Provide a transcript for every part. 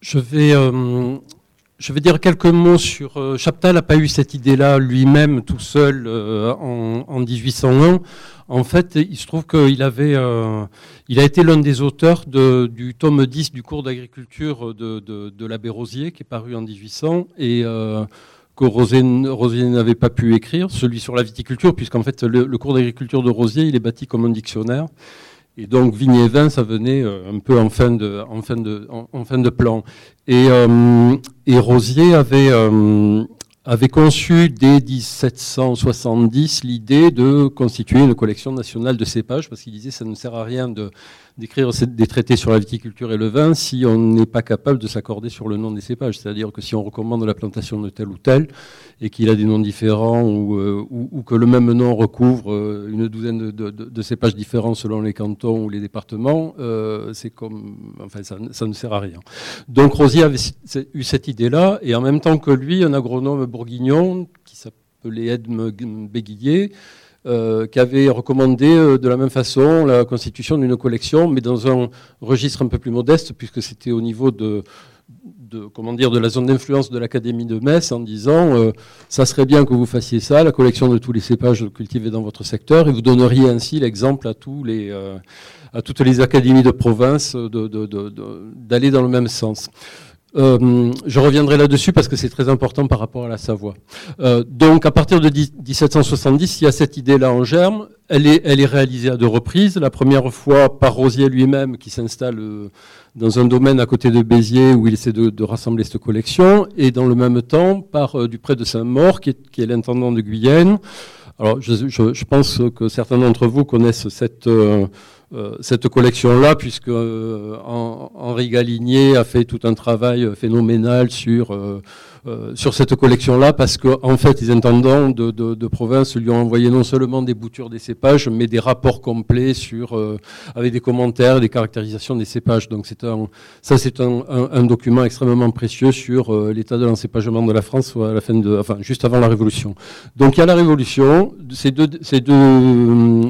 Je vais, euh, je vais dire quelques mots sur. Euh, Chaptal n'a pas eu cette idée-là lui-même tout seul euh, en, 1801. En fait, il se trouve qu'il avait, il a été l'un des auteurs du tome 10 du cours d'agriculture de, de, l'abbé Rosier, qui est paru en 1800, et que Rosier, n'avait pas pu écrire, celui sur la viticulture, puisqu'en fait, le cours d'agriculture de Rosier, il est bâti comme un dictionnaire. Et donc vigne et vin, ça venait euh, un peu en fin de, plan. Et, euh, Rosier avait, euh, avait conçu dès 1770 l'idée de constituer une collection nationale de cépages, parce qu'il disait que ça ne sert à rien de, d'écrire des traités sur la viticulture et le vin si on n'est pas capable de s'accorder sur le nom des cépages. C'est-à-dire que si on recommande la plantation de tel ou tel et qu'il a des noms différents ou, euh, ou, que le même nom recouvre euh, une douzaine de, cépages différents selon les cantons ou les départements, euh, c'est comme, enfin, ça, ça, ne sert à rien. Donc Rosier avait eu cette idée-là et en même temps que lui, un agronome qui s'appelait Edme Béguillier, euh, qui avait recommandé euh, de la même façon la constitution d'une collection, mais dans un registre un peu plus modeste, puisque c'était au niveau de, comment dire, de la zone d'influence de l'Académie de Metz, en disant euh, ça serait bien que vous fassiez ça, la collection de tous les cépages cultivés dans votre secteur, et vous donneriez ainsi l'exemple à tous les à toutes les académies de province d'aller dans le même sens. Euh, je reviendrai là-dessus parce que c'est très important par rapport à la Savoie. Euh, donc, à partir de 1770, il y a cette idée-là en germe. Elle est, elle est réalisée à deux reprises. La première fois par Rosier lui-même, qui s'installe euh, dans un domaine à côté de Béziers où il essaie de, de rassembler cette collection, et dans le même temps par du près de Saint-Maur, qui est, est l'intendant de Guyenne. Alors, je, je, pense que certains d'entre vous connaissent cette euh, cette collection-là, puisque euh, Henri Galinier a fait tout un travail phénoménal sur euh, euh, sur cette collection-là parce qu'en en fait, les intendants de, de, de, province lui ont envoyé non seulement des boutures des cépages, mais des rapports complets sur, euh, avec des commentaires, des caractérisations des cépages. Donc c'est un, ça, c'est un, un, document extrêmement précieux sur euh, l'état de l'encépagement de la France à la fin de, enfin, juste avant la Révolution. Donc il y a la Révolution, ces deux, ces deux,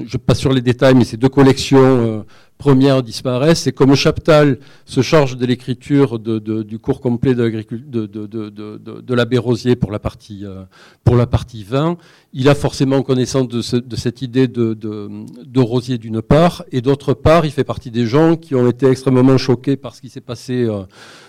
je passe sur les détails, mais ces deux collections première disparaissent. Et comme Chaptal se charge de l'écriture du cours complet de l'abbé Rosier pour la partie, euh, pour la partie 20, il a forcément connaissance de, cette idée de, Rosier d'une part, et d'autre part, il fait partie des gens qui ont été extrêmement choqués par ce qui s'est passé euh,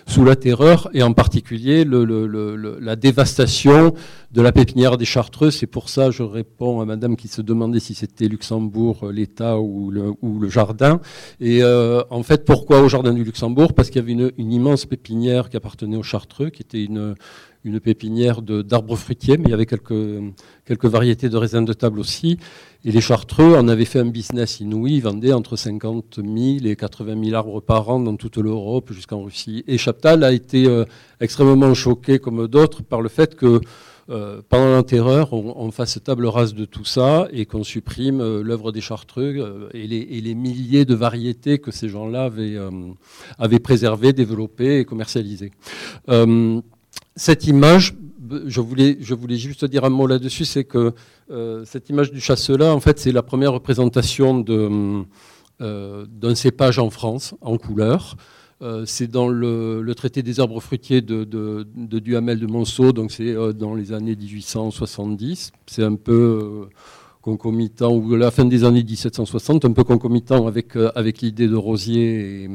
sous la terreur, et en particulier la dévastation de la pépinière des Chartreux. C'est pour ça, je réponds à madame qui se demandait si c'était Luxembourg, euh, l'État ou le, jardin. Et euh, en fait, pourquoi au jardin du Luxembourg? Parce qu'il y avait une, une immense pépinière qui appartenait aux Chartreux, qui était une une pépinière d'arbres fruitiers, mais il y avait quelques, variétés de raisins de table aussi. Et les Chartreux en avaient fait un business inouï, ils vendaient entre 50 000 et 80 000 arbres par an dans toute l'Europe jusqu'en Russie. Et Chaptal a été euh, extrêmement choqué, comme d'autres, par le fait que euh, pendant la terreur, on, fasse table rase de tout ça et qu'on supprime euh, l'œuvre des Chartreux et les, milliers de variétés que ces gens-là avaient préservées, développées et commercialisées cette image, je voulais, juste dire un mot là-dessus, c'est que euh, cette image du chasselas, en fait, c'est la première représentation euh, d'un cépage en France, en couleur. Euh, c'est dans le, traité des arbres fruitiers de, Duhamel de Monceau, donc c'est dans les années 1870. C'est un peu concomitant, ou la fin des années 1760, un peu concomitant avec, avec l'idée de Rosier et,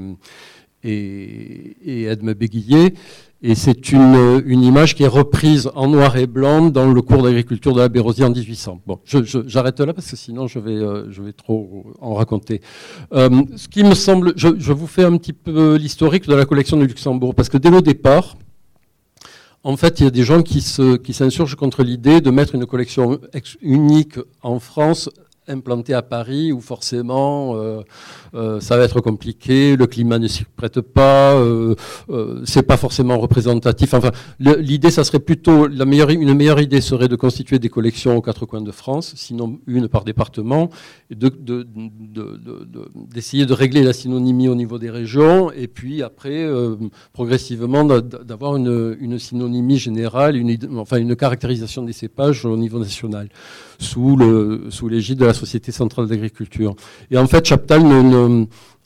et, et Edme Béguillet. Et c'est une, image qui est reprise en noir et blanc dans le cours d'agriculture de la Bérosier en 1800. Bon, j'arrête là parce que sinon je vais, euh, trop en raconter. Euh, ce qui me semble, je, vous fais un petit peu l'historique de la collection du Luxembourg parce que dès le départ, en fait, il y a des gens qui s'insurgent contre l'idée de mettre une collection unique en France implantée à Paris où forcément euh, euh, ça va être compliqué, le climat ne s'y prête pas, euh, euh, c'est pas forcément représentatif. Enfin, l'idée, ça serait plutôt la meilleure, une meilleure idée serait de constituer des collections aux quatre coins de France, sinon une par département, et d'essayer de, régler la synonymie au niveau des régions, et puis après, progressivement, d'avoir une, une, synonymie générale, une, enfin une caractérisation des cépages au niveau national, sous l'égide sous de la Société centrale d'agriculture. Et en fait, Chaptal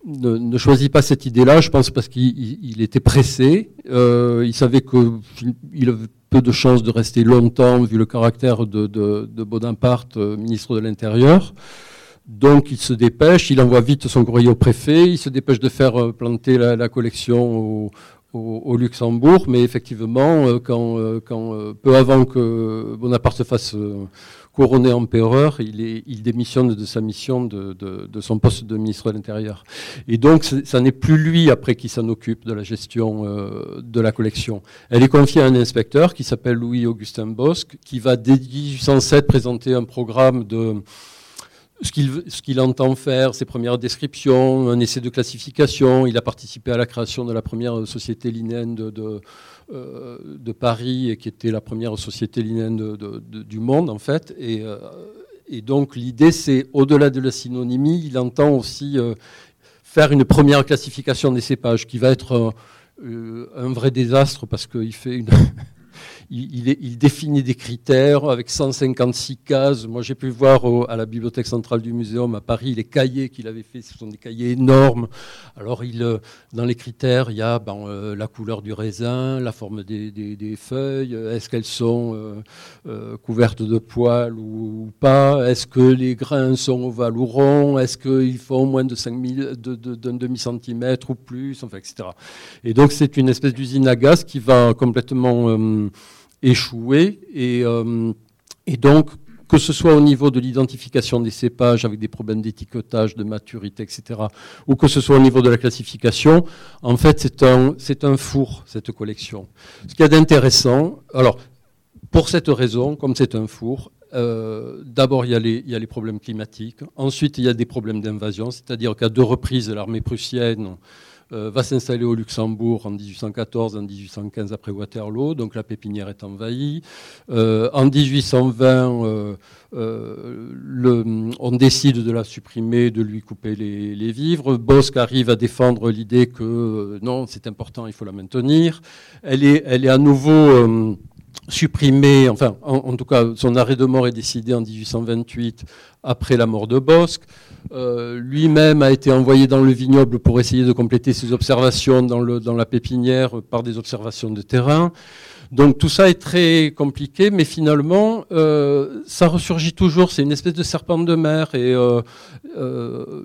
ne choisit pas cette idée-là, je pense parce qu'il était pressé. Euh, il savait qu'il avait peu de chances de rester longtemps vu le caractère de, de, Bonaparte, euh, ministre de l'Intérieur. Donc il se dépêche, il envoie vite son courrier au préfet, il se dépêche de faire euh, planter la, collection au, Luxembourg, mais effectivement, quand, peu avant que Bonaparte se fasse couronné empereur, il, démissionne de sa mission de, son poste de ministre de l'Intérieur. Et donc, ça n'est plus lui après qui s'en occupe de la gestion euh, de la collection. Elle est confiée à un inspecteur qui s'appelle Louis-Augustin Bosque, qui va dès 1807 présenter un programme de ce qu'il entend faire, ses premières descriptions, un essai de classification. Il a participé à la création de la première société linéenne de, euh, de Paris, et qui était la première société linéenne du monde, en fait. Euh, et, donc, l'idée, c'est, au-delà de la synonymie, il entend aussi euh, faire une première classification des cépages, qui va être un vrai désastre, parce qu'il fait une il, définit des critères avec 156 cases. Moi, j'ai pu voir à la bibliothèque centrale du muséum à Paris les cahiers qu'il avait fait. Ce sont des cahiers énormes. Alors, euh, dans les critères, il y a ben, euh, la couleur du raisin, la forme des, feuilles, est-ce qu'elles sont euh, couvertes de poils ou, pas, est-ce que les grains sont ovales ou ronds, est-ce qu'ils font moins de 5000, d'un demi-centimètre ou plus, enfin, etc. Et donc, c'est une espèce d'usine à gaz qui va complètement échoué. Et, euh, et, donc, que ce soit au niveau de l'identification des cépages avec des problèmes d'étiquetage, de maturité, etc., ou que ce soit au niveau de la classification, en fait, c'est un, c'est un four, cette collection. Ce qu'il y a d'intéressant, alors, pour cette raison, comme c'est un four, euh, D'abord, il, il, y a les problèmes climatiques. Ensuite, il y a des problèmes d'invasion, c'est-à-dire qu'à deux reprises, l'armée prussienne va s'installer au Luxembourg en 1814, en 1815 après Waterloo, donc la pépinière est envahie. Euh, en 1820, euh, on décide de la supprimer, de lui couper les, vivres. Bosque arrive à défendre l'idée que non, c'est important, il faut la maintenir. Elle est à nouveau supprimée, enfin, en, tout cas, son arrêt de mort est décidé en 1828 après la mort de Bosque. Euh, lui-même a été envoyé dans le vignoble pour essayer de compléter ses observations dans la pépinière par des observations de terrain. Donc tout ça est très compliqué, mais finalement, euh, ça ressurgit toujours. C'est une espèce de serpent de mer. Et euh, euh,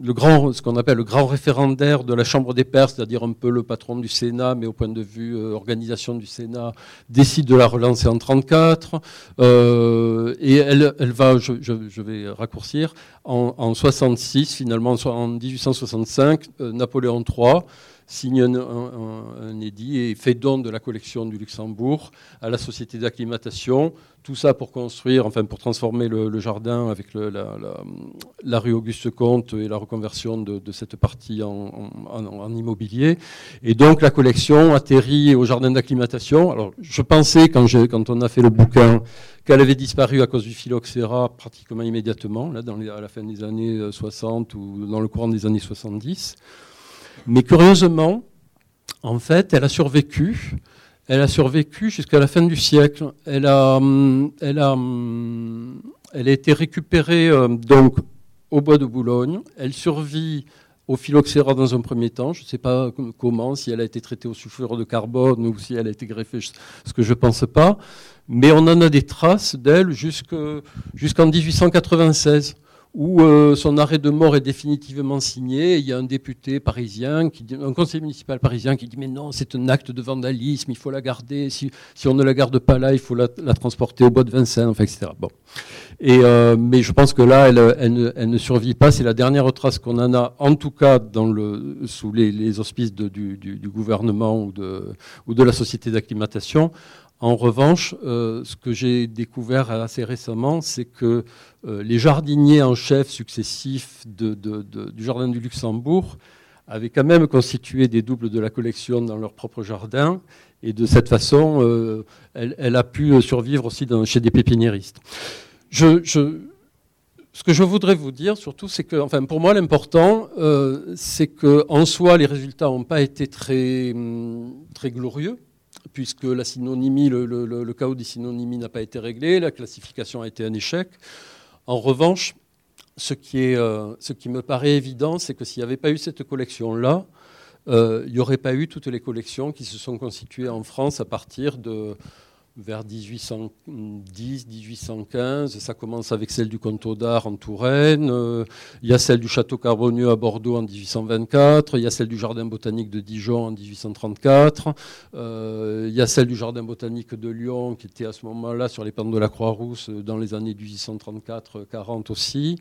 le grand, ce qu'on appelle le grand référendaire de la Chambre des Pairs, c'est-à-dire un peu le patron du Sénat, mais au point de vue organisation du Sénat, décide de la relancer en 34. et elle, elle va, je, vais raccourcir, en, en 66, finalement, en 1865, Napoléon III signe un, édit et fait don de la collection du Luxembourg à la société d'acclimatation. Tout ça pour construire, enfin pour transformer le, jardin avec la, rue Auguste Comte et la reconversion de, cette partie en, immobilier. Et donc la collection atterrit au jardin d'acclimatation. Alors je pensais quand, on a fait le bouquin qu'elle avait disparu à cause du phylloxéra pratiquement immédiatement, là, à la fin des années 60 ou dans le courant des années 70. Mais curieusement, en fait, elle a survécu. Elle a survécu jusqu'à la fin du siècle. Elle a, hum, elle a, hum, elle a été récupérée euh, donc au bois de Boulogne. Elle survit au phylloxéra dans un premier temps. Je ne sais pas comment, si elle a été traitée au sulfure de carbone ou si elle a été greffée, ce que je ne pense pas. Mais on en a des traces d'elle jusqu'en 1896 où euh, son arrêt de mort est définitivement signé. Il y a un député parisien, qui, un conseiller municipal parisien qui dit mais non, c'est un acte de vandalisme, il faut la garder. Si, on ne la garde pas là, il faut la, transporter au bois de Vincennes, enfin, etc. Bon. Et, euh, mais je pense que là, elle, ne, survit pas. C'est la dernière trace qu'on en a, en tout cas dans le, sous les, auspices du, gouvernement ou de, ou de la société d'acclimatation. En revanche, euh, ce que j'ai découvert assez récemment, c'est que euh, les jardiniers en chef successifs du Jardin du Luxembourg avaient quand même constitué des doubles de la collection dans leur propre jardin. Et de cette façon, euh, elle, a pu survivre aussi chez des pépiniéristes. ce que je voudrais vous dire surtout, c'est que, enfin, pour moi, l'important, c'est qu'en soi, les résultats n'ont pas été très, très glorieux puisque la synonymie, le, chaos des synonymies n'a pas été réglé, la classification a été un échec. En revanche, ce qui, est, ce qui me paraît évident, c'est que s'il n'y avait pas eu cette collection-là, il n'y aurait pas eu toutes les collections qui se sont constituées en France à partir de vers 1810, 1815. Ça commence avec celle du Conto d'Art en Touraine. Euh, il y a celle du Château Carbonieux à Bordeaux en 1824. Il y a celle du Jardin botanique de Dijon en 1834. Euh, il y a celle du Jardin botanique de Lyon qui était à ce moment-là sur les pentes de la Croix-Rousse dans les années 1834-40 aussi.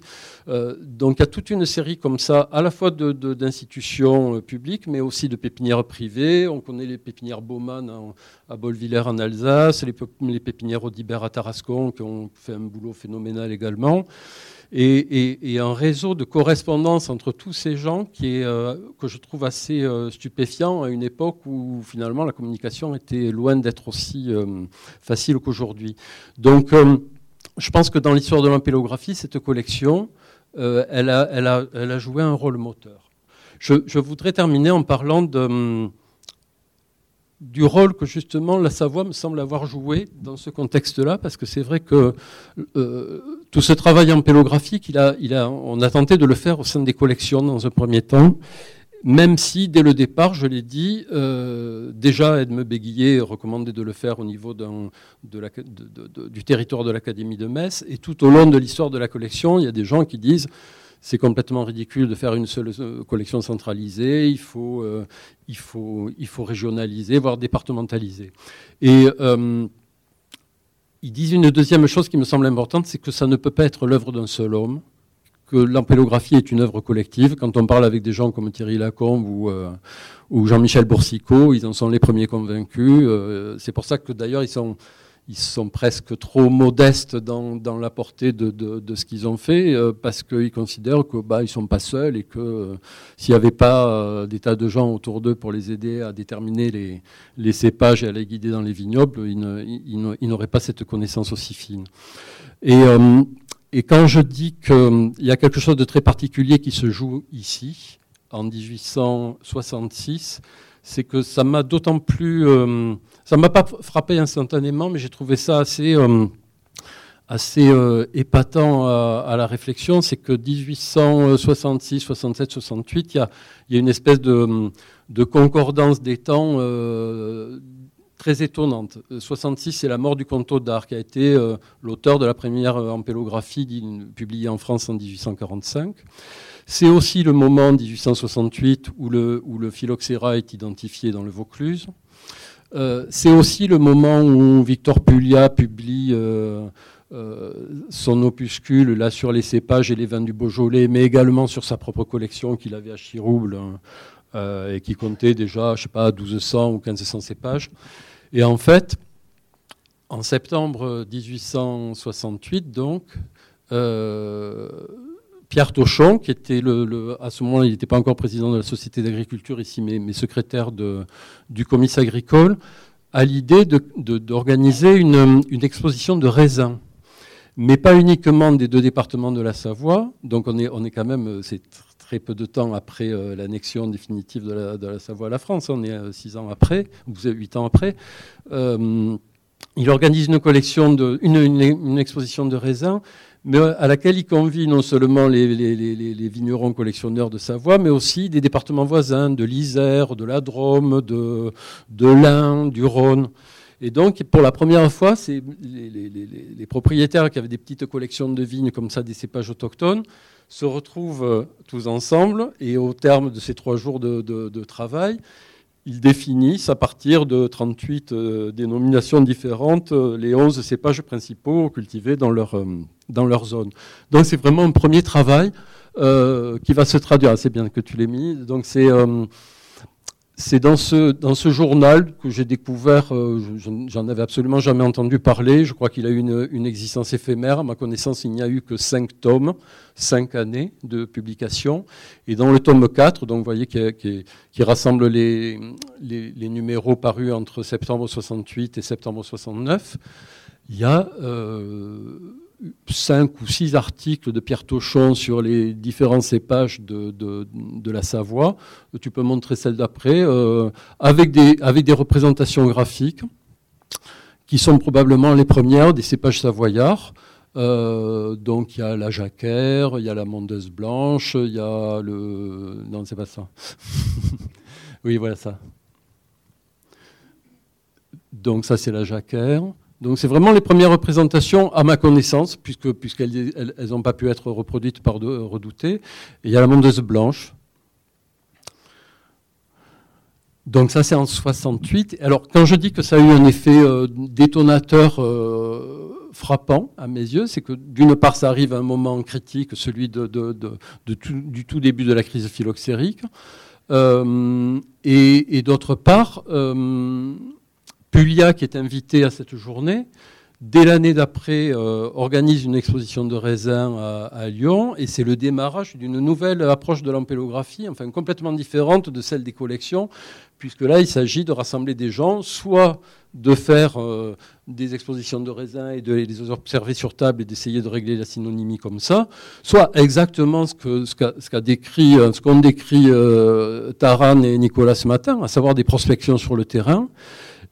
Euh, donc il y a toute une série comme ça, à la fois d'institutions publiques, mais aussi de pépinières privées. On connaît les pépinières Baumann à Bolvillers en Alsace les, pépinières Audibert à Tarascon qui ont fait un boulot phénoménal également. Et, un réseau de correspondance entre tous ces gens qui est, euh, que je trouve assez euh, stupéfiant à une époque où finalement la communication était loin d'être aussi euh, facile qu'aujourd'hui. Donc je pense que dans l'histoire de l'ampélographie, cette collection, elle a, joué un rôle moteur. Je, je voudrais terminer en parlant de du rôle que justement la Savoie me semble avoir joué dans ce contexte-là, parce que c'est vrai que euh, tout ce travail en pélographique, il a, il a, on a tenté de le faire au sein des collections dans un premier temps, même si dès le départ, je l'ai dit, euh, déjà Edme Béguillet recommandait de le faire au niveau du territoire de l'Académie de Metz, et tout au long de l'histoire de la collection, il y a des gens qui disent c'est complètement ridicule de faire une seule euh, collection centralisée. Il faut, euh, il faut, il faut régionaliser, voire départementaliser. Et euh, ils disent une deuxième chose qui me semble importante, c'est que ça ne peut pas être l'œuvre d'un seul homme, que l'ampélographie est une œuvre collective. Quand on parle avec des gens comme Thierry Lacombe ou, ou Jean-Michel Boursicot, ils en sont les premiers convaincus. c'est pour ça que d'ailleurs ils sont ils sont presque trop modestes dans, la portée de, ce qu'ils ont fait euh, parce qu'ils considèrent qu'ils bah, ne sont pas seuls et que euh, s'il n'y avait pas euh, des tas de gens autour d'eux pour les aider à déterminer les, cépages et à les guider dans les vignobles, ils n'auraient pas cette connaissance aussi fine. Et, et quand je dis qu'il y a quelque chose de très particulier qui se joue ici, en 1866, c'est que ça m'a d'autant plus ça ne m'a pas frappé instantanément, mais j'ai trouvé ça assez, euh, euh, épatant à, la réflexion. C'est que 1866, 67, 68, il y a, une espèce de, concordance des temps euh, très étonnante. 66, c'est la mort du Conto d'Art, qui a été l'auteur de la première ampélographie publiée en France en 1845. C'est aussi le moment, 1868, où le, où le phylloxéra est identifié dans le Vaucluse. Euh, c'est aussi le moment où Victor Puglia publie euh, euh, son opuscule là sur les cépages et les vins du Beaujolais, mais également sur sa propre collection qu'il avait à Chirouble hein, et qui comptait déjà, je sais pas, 1200 ou 1500 cépages. Et en fait, en septembre 1868, donc, Pierre Tauchon, qui était le, à ce moment il n'était pas encore président de la Société d'agriculture ici, mais, secrétaire du comice agricole, a l'idée d'organiser une, exposition de raisins. Mais pas uniquement des deux départements de la Savoie, donc on est, quand même, c'est très peu de temps après euh, l'annexion définitive de la, Savoie à la France, on est euh, six ans après, ou huit ans après. Euh, il organise une collection de, une exposition de raisins mais à laquelle il convie non seulement les, vignerons collectionneurs de Savoie, mais aussi des départements voisins, de l'Isère, de la Drôme, de, de l'Ain, du Rhône. Et donc, pour la première fois, c'est les, propriétaires qui avaient des petites collections de vignes comme ça, des cépages autochtones, se retrouvent euh, tous ensemble et au terme de ces trois jours de travail, ils définissent à partir de 38 euh, dénominations différentes euh, les 11 cépages principaux cultivés dans leur, euh, dans leur zone. Donc c'est vraiment un premier travail qui va se traduire. C'est bien que tu l'aies mis. Donc c'est c'est dans ce, dans ce journal que j'ai découvert, euh, j'en avais absolument jamais entendu parler, je crois qu'il a eu une, existence éphémère, à ma connaissance il n'y a eu que cinq tomes, cinq années de publication, et dans le tome 4, donc vous voyez qui, qui, rassemble les, les, numéros parus entre septembre 68 et septembre 69, il y a... Euh, cinq ou six articles de Pierre Tauchon sur les différents cépages de, de, la Savoie. Tu peux montrer celle d'après, euh, avec, des, avec des représentations graphiques qui sont probablement les premières des cépages savoyards. donc il y a la jacquère, il y a la mondeuse blanche, il y a le... Non, c'est pas ça. oui, voilà ça. Donc ça, c'est la jacquère. Donc c'est vraiment les premières représentations à ma connaissance, puisque puisqu'elles n'ont pas pu être reproduites par de, Redouté. Et il y a la mondeuse blanche. Donc ça c'est en 68. Alors quand je dis que ça a eu un effet euh, détonateur euh, frappant à mes yeux, c'est que d'une part ça arrive à un moment critique, celui de, du tout début de la crise phylloxérique, euh, et d'autre part Pulia, qui est invité à cette journée, dès l'année d'après, euh, organise une exposition de raisins à, Lyon, et c'est le démarrage d'une nouvelle approche de l'ampélographie, enfin complètement différente de celle des collections, puisque là, il s'agit de rassembler des gens, soit de faire euh, des expositions de raisins et de les observer sur table et d'essayer de régler la synonymie comme ça, soit exactement ce décrit, euh, ce qu'ont décrit Taran et Nicolas ce matin, à savoir des prospections sur le terrain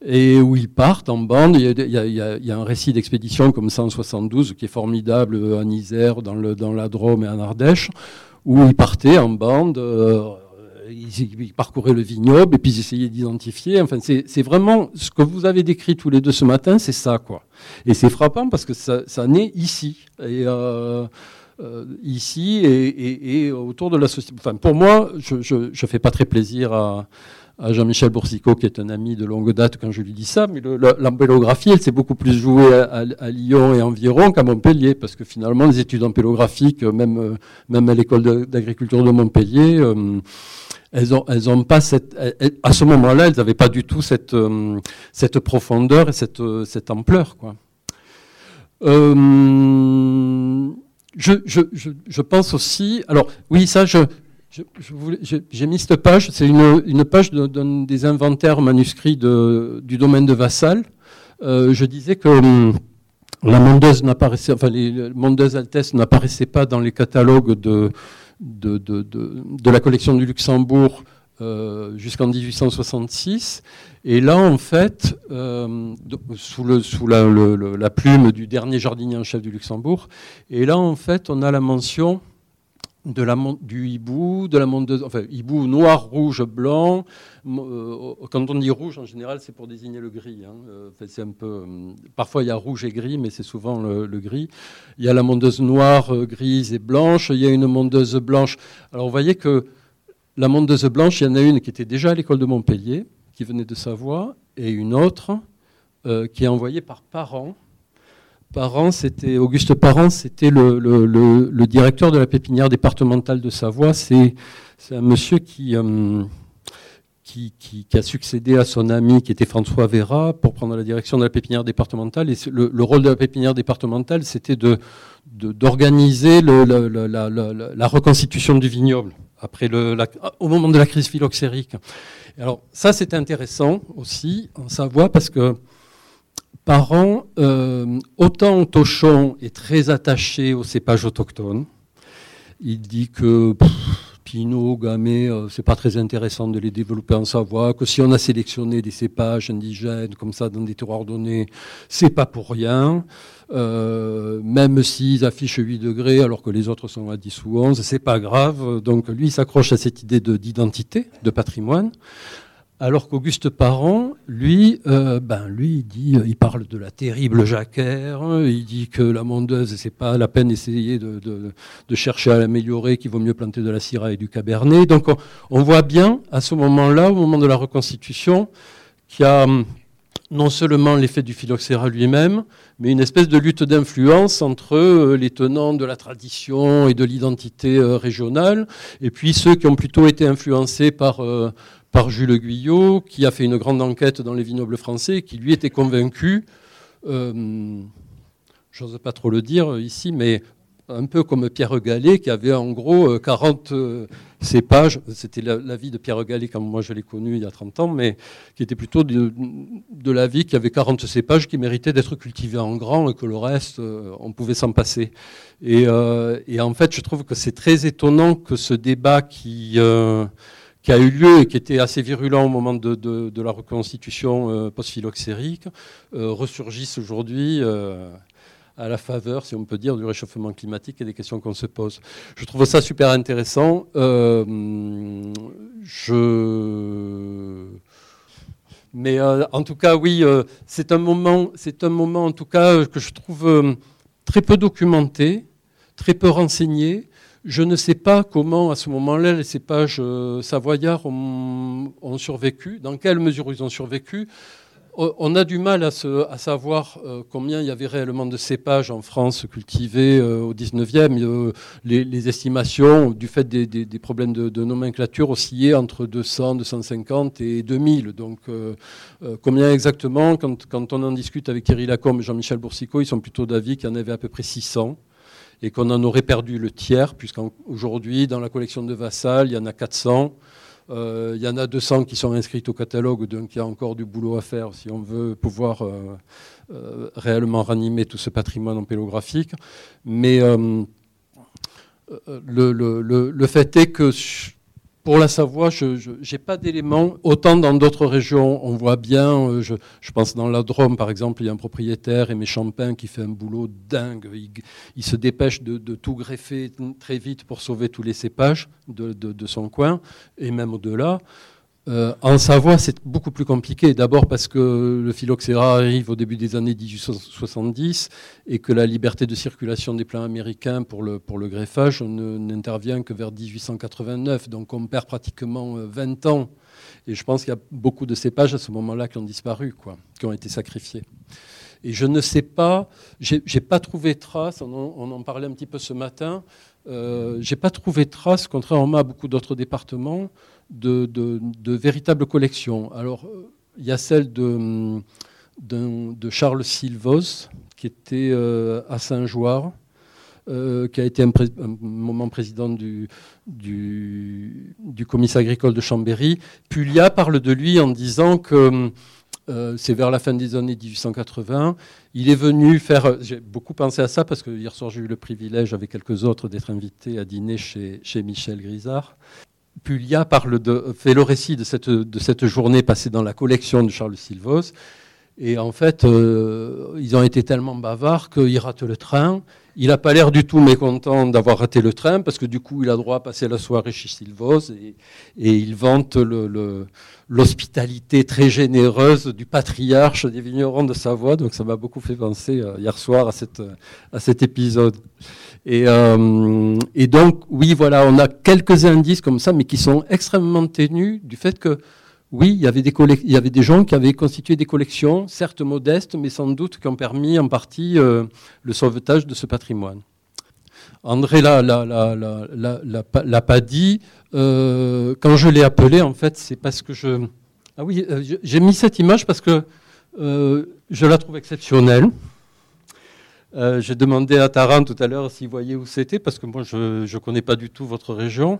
et où ils partent en bande. Il y a, un récit d'expédition comme 172 qui est formidable en Isère, dans, la Drôme et en Ardèche, où ils partaient en bande. Euh, ils, parcouraient le vignoble et puis ils essayaient d'identifier. Enfin, c'est vraiment ce que vous avez décrit tous les deux ce matin, c'est ça, quoi. Et c'est frappant parce que ça, naît ici. Et, euh, euh, ici et, autour de la société. Enfin, pour moi, je ne fais pas très plaisir à, à Jean-Michel Boursicot, qui est un ami de longue date quand je lui dis ça, mais l'ampélographie, elle s'est beaucoup plus jouée à, Lyon et environ qu'à Montpellier, parce que finalement, les études ampélographiques, même, euh, même à l'école d'agriculture de, Montpellier, euh, elles ont, pas cette, à ce moment-là, elles n'avaient pas du tout cette, euh, profondeur et cette, ampleur, je, pense aussi, alors oui, ça, je, j'ai mis cette page, c'est une, page des inventaires manuscrits du domaine de Vassal. Euh, je disais que hum, la mondeuse n'apparaissait, enfin les mondeuses altesses n'apparaissaient pas dans les catalogues de, de, la collection du Luxembourg euh, jusqu'en 1866. Et là, en fait, euh, sous, la, plume du dernier jardinier en chef du Luxembourg, et là, en fait, on a la mention de la, du hibou, de la mondeuse, enfin hibou noir, rouge, blanc. Euh, quand on dit rouge, en général, c'est pour désigner le gris. Hein. Euh, c'est un peu, euh, parfois il y a rouge et gris, mais c'est souvent le, gris. Il y a la mondeuse noire, grise et blanche. Il y a une mondeuse blanche. Alors vous voyez que la mondeuse blanche, il y en a une qui était déjà à l'école de Montpellier, qui venait de Savoie, et une autre qui est envoyée par parents Parent, c'était Auguste Parent, c'était le, directeur de la pépinière départementale de Savoie. C'est un monsieur euh, qui, a succédé à son ami qui était François Vera pour prendre la direction de la pépinière départementale. Et le, rôle de la pépinière départementale, c'était d'organiser la, reconstitution du vignoble après au moment de la crise phylloxérique. Alors ça, c'est intéressant aussi en Savoie parce que Parent, euh, autant Tochon est très attaché aux cépages autochtones. Il dit que Pinot, Gamay, euh, c'est pas très intéressant de les développer en Savoie, que si on a sélectionné des cépages indigènes comme ça dans des terroirs donnés, c'est pas pour rien. Euh, même s'ils affichent 8 degrés alors que les autres sont à 10 ou 11, c'est pas grave. Donc lui, il s'accroche à cette idée d'identité, de patrimoine. Alors qu'Auguste Parent, lui, euh, ben lui, il dit, il parle de la terrible jacquère. Il dit que la mondeuse, c'est pas la peine d'essayer de, chercher à l'améliorer, qu'il vaut mieux planter de la syrah et du cabernet. Donc, on, voit bien à ce moment-là, au moment de la reconstitution, qu'il y a hum, non seulement l'effet du phylloxéra lui-même, mais une espèce de lutte d'influence entre euh, les tenants de la tradition et de l'identité euh, régionale, et puis ceux qui ont plutôt été influencés par, par Jules Guyot, qui a fait une grande enquête dans les vignobles français, qui lui était convaincu, euh, j'ose pas trop le dire ici, mais un peu comme Pierre Gallet, qui avait en gros 40 euh, euh, cépages, c'était l'avis de Pierre Gallet quand moi je l'ai connu il y a 30 ans, mais qui était plutôt de, l'avis qu'il y avait 40 cépages qui méritaient d'être cultivés en grand et que le reste, on pouvait s'en passer. Et, en fait, je trouve que c'est très étonnant que ce débat qui qui a eu lieu et qui était assez virulent au moment de, la reconstitution euh, post-phylloxérique, euh, ressurgisse aujourd'hui euh, à la faveur, si on peut dire, du réchauffement climatique et des questions qu'on se pose. Je trouve ça super intéressant. Je... Mais en tout cas, oui, c'est un moment, c'est un moment en tout cas que je trouve très peu documenté, très peu renseigné. Je ne sais pas comment, à ce moment-là, les cépages savoyards ont, survécu, dans quelle mesure ils ont survécu on a du mal à, savoir euh, combien il y avait réellement de cépages en France cultivés euh, au 19e. Euh, les, estimations, du fait des, problèmes de, nomenclature, oscillaient entre 200, 250 et 2000. Donc, combien exactement quand, on en discute avec Thierry Lacombe et Jean-Michel Boursicot, ils sont plutôt d'avis qu'il y en avait à peu près 600 et qu'on en aurait perdu le tiers, puisqu'aujourd'hui, dans la collection de Vassal, il y en a 400. Euh, il y en a 200 qui sont inscrites au catalogue, donc il y a encore du boulot à faire si on veut pouvoir euh, euh, réellement ranimer tout ce patrimoine ampélographique. Mais le, fait est que pour la Savoie, je n'ai pas d'éléments. Autant dans d'autres régions, on voit bien, euh, je, pense dans la Drôme par exemple, il y a un propriétaire, Aimé Champin, qui fait un boulot dingue. Il, se dépêche de, tout greffer très vite pour sauver tous les cépages de son coin, et même au-delà. Euh, en Savoie, c'est beaucoup plus compliqué. D'abord parce que le phylloxéra arrive au début des années 1870 et que la liberté de circulation des plants américains pour le, greffage n'intervient que vers 1889. Donc on perd pratiquement 20 euh, ans. Et je pense qu'il y a beaucoup de cépages à ce moment-là qui ont disparu, quoi, qui ont été sacrifiés. Et je ne sais pas, j'ai pas trouvé trace, on en, parlait un petit peu ce matin, euh, j'ai pas trouvé trace, contrairement à beaucoup d'autres départements, de, véritables collections. Alors, euh, il y a celle de, Charles Silvos, qui était euh, à Saint-Joire, euh, qui a été un, moment président du, du, comice agricole de Chambéry. Puglia parle de lui en disant que c'est vers la fin des années 1880. Il est venu faire. J'ai beaucoup pensé à ça parce que hier soir j'ai eu le privilège, avec quelques autres, d'être invité à dîner chez, chez Michel Grisard. De, fait le récit de cette, journée passée dans la collection de Charles Silvos. Et en fait, euh, ils ont été tellement bavards qu'il rate le train. Il n'a pas l'air du tout mécontent d'avoir raté le train, parce que du coup, il a droit à passer la soirée chez Silvos et, il vante l'hospitalité très généreuse du patriarche des vignerons de Savoie. Donc ça m'a beaucoup fait penser euh, hier soir à, à cet épisode. Et, euh, et, donc, oui, voilà, on a quelques indices comme ça, mais qui sont extrêmement ténus du fait que oui, il y, avait des il y avait des gens qui avaient constitué des collections, certes modestes, mais sans doute qui ont permis en partie euh, le sauvetage de ce patrimoine. André l'a, l'a, pas dit. Euh, quand je l'ai appelé, en fait, c'est parce que je. Ah oui, j'ai mis cette image parce que je la trouve exceptionnelle. J'ai demandé à Taran tout à l'heure s'il voyait où c'était, parce que moi, je ne connais pas du tout votre région.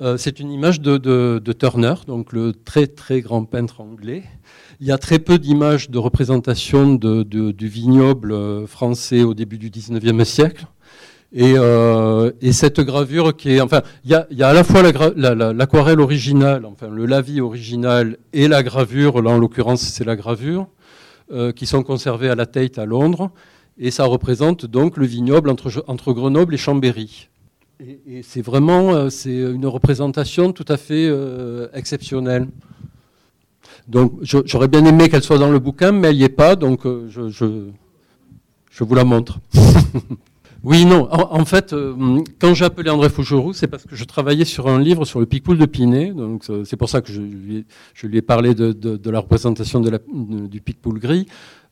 Euh, c'est une image de, Turner, donc le très très grand peintre anglais. Il y a très peu d'images de représentation du vignoble euh, français au début du 19e siècle. Euh, et, cette gravure qui est, enfin, il y a, à la fois l'aquarelle originale, enfin le lavis original et la gravure, là en l'occurrence c'est la gravure, qui sont conservées à la Tate à Londres, et ça représente donc le vignoble entre Grenoble et Chambéry. Et, c'est vraiment euh, c'est une représentation tout à fait euh, exceptionnelle. Donc j'aurais bien aimé qu'elle soit dans le bouquin, mais elle n'y est pas, donc euh, je, je, vous la montre. oui, non, en, fait, quand j'ai appelé André Fougeroux, c'est parce que je travaillais sur un livre sur le Picpoul de Pinet, donc c'est pour ça que je lui, je lui ai parlé de, de, la représentation de la, du Picpoul gris.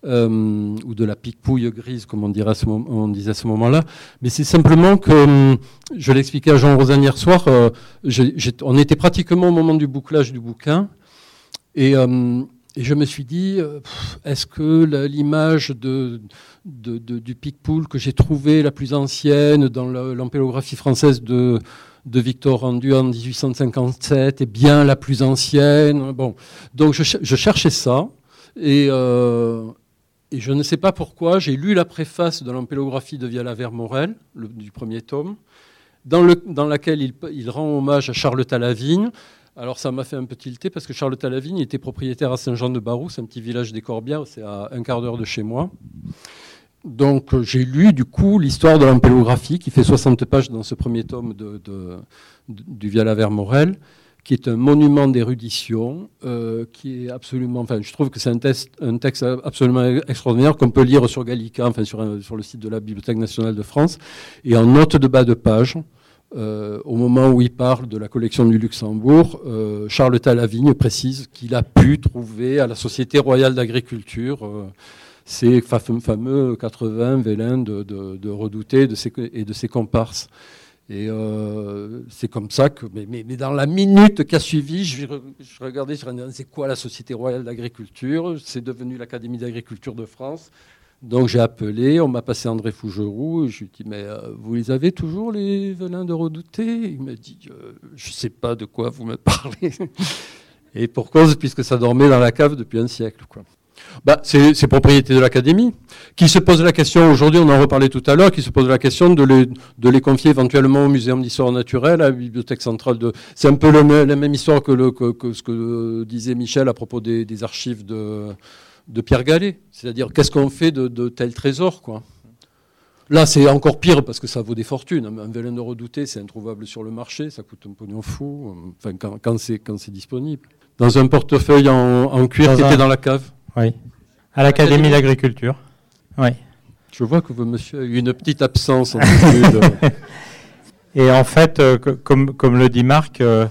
Euh, ou de la pique-pouille grise, comme on, disait à ce moment-là. Mais c'est simplement que, euh, je l'expliquais à Jean Rosan hier soir, euh, on était pratiquement au moment du bouclage du bouquin, et, je me suis dit, est-ce que l'image de, du pique-poule que j'ai trouvée la plus ancienne dans l'ampélographie française de de Victor Rendu en 1857 est bien la plus ancienne? Bon, donc je, cherchais ça et, et je ne sais pas pourquoi, j'ai lu la préface de l'ampélographie de Viala Vermorel, du premier tome, dans, le, dans laquelle il, rend hommage à Charles Talavigne. Alors ça m'a fait un peu tilter parce que Charles Talavigne était propriétaire à Saint-Jean-de-Barousse, un petit village des Corbières, c'est à un quart d'heure de chez moi. donc j'ai lu du coup l'histoire de l'ampélographie qui fait 60 pages dans ce premier tome de, du Viala Morel, qui est un monument d'érudition, euh, qui est absolument, enfin je trouve que c'est un, un, texte absolument extraordinaire qu'on peut lire sur Gallica, enfin sur, sur, le site de la Bibliothèque nationale de France, et en note de bas de page. Euh, au moment où il parle de la collection du Luxembourg, euh, Charles Talavigne précise qu'il a pu trouver à la Société royale d'agriculture ces fameux 80 vélins de, de, de Redouté et de ses comparses. Et euh, c'est comme ça que, mais, dans la minute qui a suivi, je, regardais, je regardais, c'est quoi la Société royale d'agriculture? C'est devenu l'Académie d'agriculture de France. Donc j'ai appelé, on m'a passé André Fougeroux, je lui ai dit, mais euh, vous les avez toujours les vélins de Redouté? Il m'a dit, euh, je ne sais pas de quoi vous me parlez. Et pour cause, puisque ça dormait dans la cave depuis un siècle. Quoi bah, c'est propriété de l'Académie, qui se pose la question, aujourd'hui on en reparlait tout à l'heure, qui se pose la question de les, de les confier éventuellement au Muséum d'histoire naturelle, à la Bibliothèque centrale de... C'est un peu la même histoire que, le, que, ce que disait Michel à propos des, des archives de, de, Pierre Gallet. C'est-à-dire, qu'est-ce qu'on fait de, de tel trésor, quoi? Là, c'est encore pire parce que ça vaut des fortunes. Un vélin de redouté, c'est introuvable sur le marché, ça coûte un pognon fou, enfin, quand, quand c'est disponible. Dans un portefeuille en, en cuir qui était dans la cave. Oui. À l'Académie d'agriculture. Oui. Je vois que vous, monsieur, a eu une petite absence en Et en fait, euh, comme, comme le dit Marc, euh,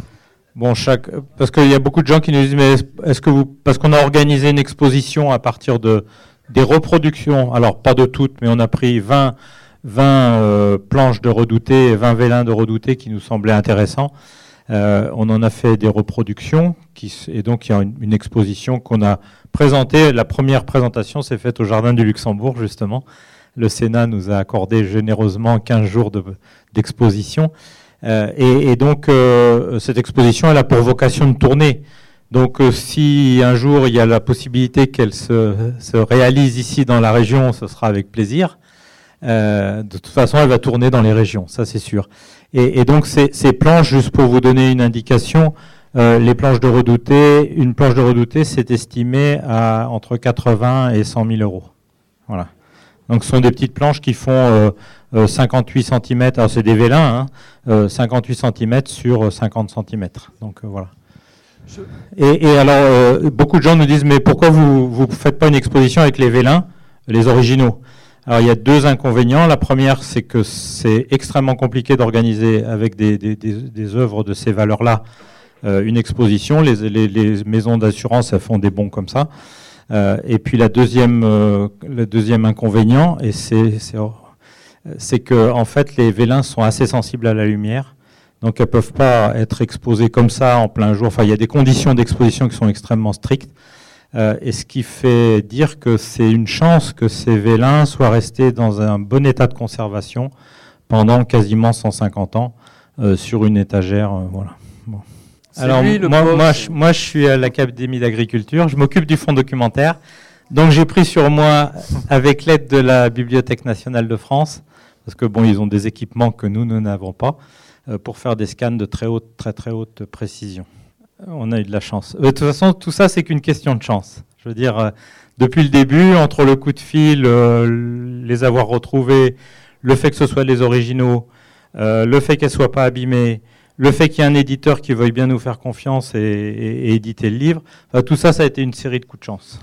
bon, chaque, parce qu'il y a beaucoup de gens qui nous disent, mais est-ce que vous, parce qu'on a organisé une exposition à partir de des reproductions, alors pas de toutes, mais on a pris 20, 20 euh, planches de redouté et 20 vélins de redouté qui nous semblaient intéressants. On en a fait des reproductions, et donc il y a une exposition qu'on a présenté. La première présentation s'est faite au Jardin du Luxembourg, justement. Le Sénat nous a accordé généreusement 15 jours d'exposition. Euh, et, donc, euh, cette exposition, elle a pour vocation de tourner. Donc, euh, si un jour il y a la possibilité qu'elle se, réalise ici dans la région, ce sera avec plaisir. De toute façon, elle va tourner dans les régions, ça c'est sûr. Et, et donc, ces, ces planches, juste pour vous donner une indication, euh, les planches de redouté, une planche de redouté, c'est estimé à entre 80 et 100 000 euros. Voilà. Donc, ce sont des petites planches qui font 58 euh, cm. Euh, alors, c'est des vélins, hein, 58 cm sur 50 cm. Donc, voilà. Et, et, alors, beaucoup de gens nous disent, mais pourquoi vous ne faites pas une exposition avec les vélins, les originaux? Alors il y a deux inconvénients. La première, c'est que c'est extrêmement compliqué d'organiser avec des, des, œuvres de ces valeurs-là euh, une exposition. Les, maisons d'assurance, font des bons comme ça. Euh, et puis la deuxième, euh, le deuxième inconvénient, et c'est, c'est, que en fait les vélins sont assez sensibles à la lumière. Donc elles peuvent pas être exposées comme ça en plein jour. Enfin, il y a des conditions d'exposition qui sont extrêmement strictes. Euh, et ce qui fait dire que c'est une chance que ces vélins soient restés dans un bon état de conservation pendant quasiment 150 ans euh, sur une étagère. Euh, voilà. Alors moi, moi, je, suis à l'Académie d'agriculture, je m'occupe du fonds documentaire. Donc j'ai pris sur moi, avec l'aide de la Bibliothèque nationale de France, parce que bon, ils ont des équipements que nous, nous n'avons pas, euh, pour faire des scans de très haute, très très haute précision. On a eu de la chance. Euh, de toute façon, tout ça, c'est qu'une question de chance. Je veux dire, euh, depuis le début, entre le coup de fil, les avoir retrouvés, le fait que ce soit les originaux, le fait qu'elles soient pas abîmées, le fait qu'il y ait un éditeur qui veuille bien nous faire confiance et, éditer le livre, tout ça, ça a été une série de coups de chance.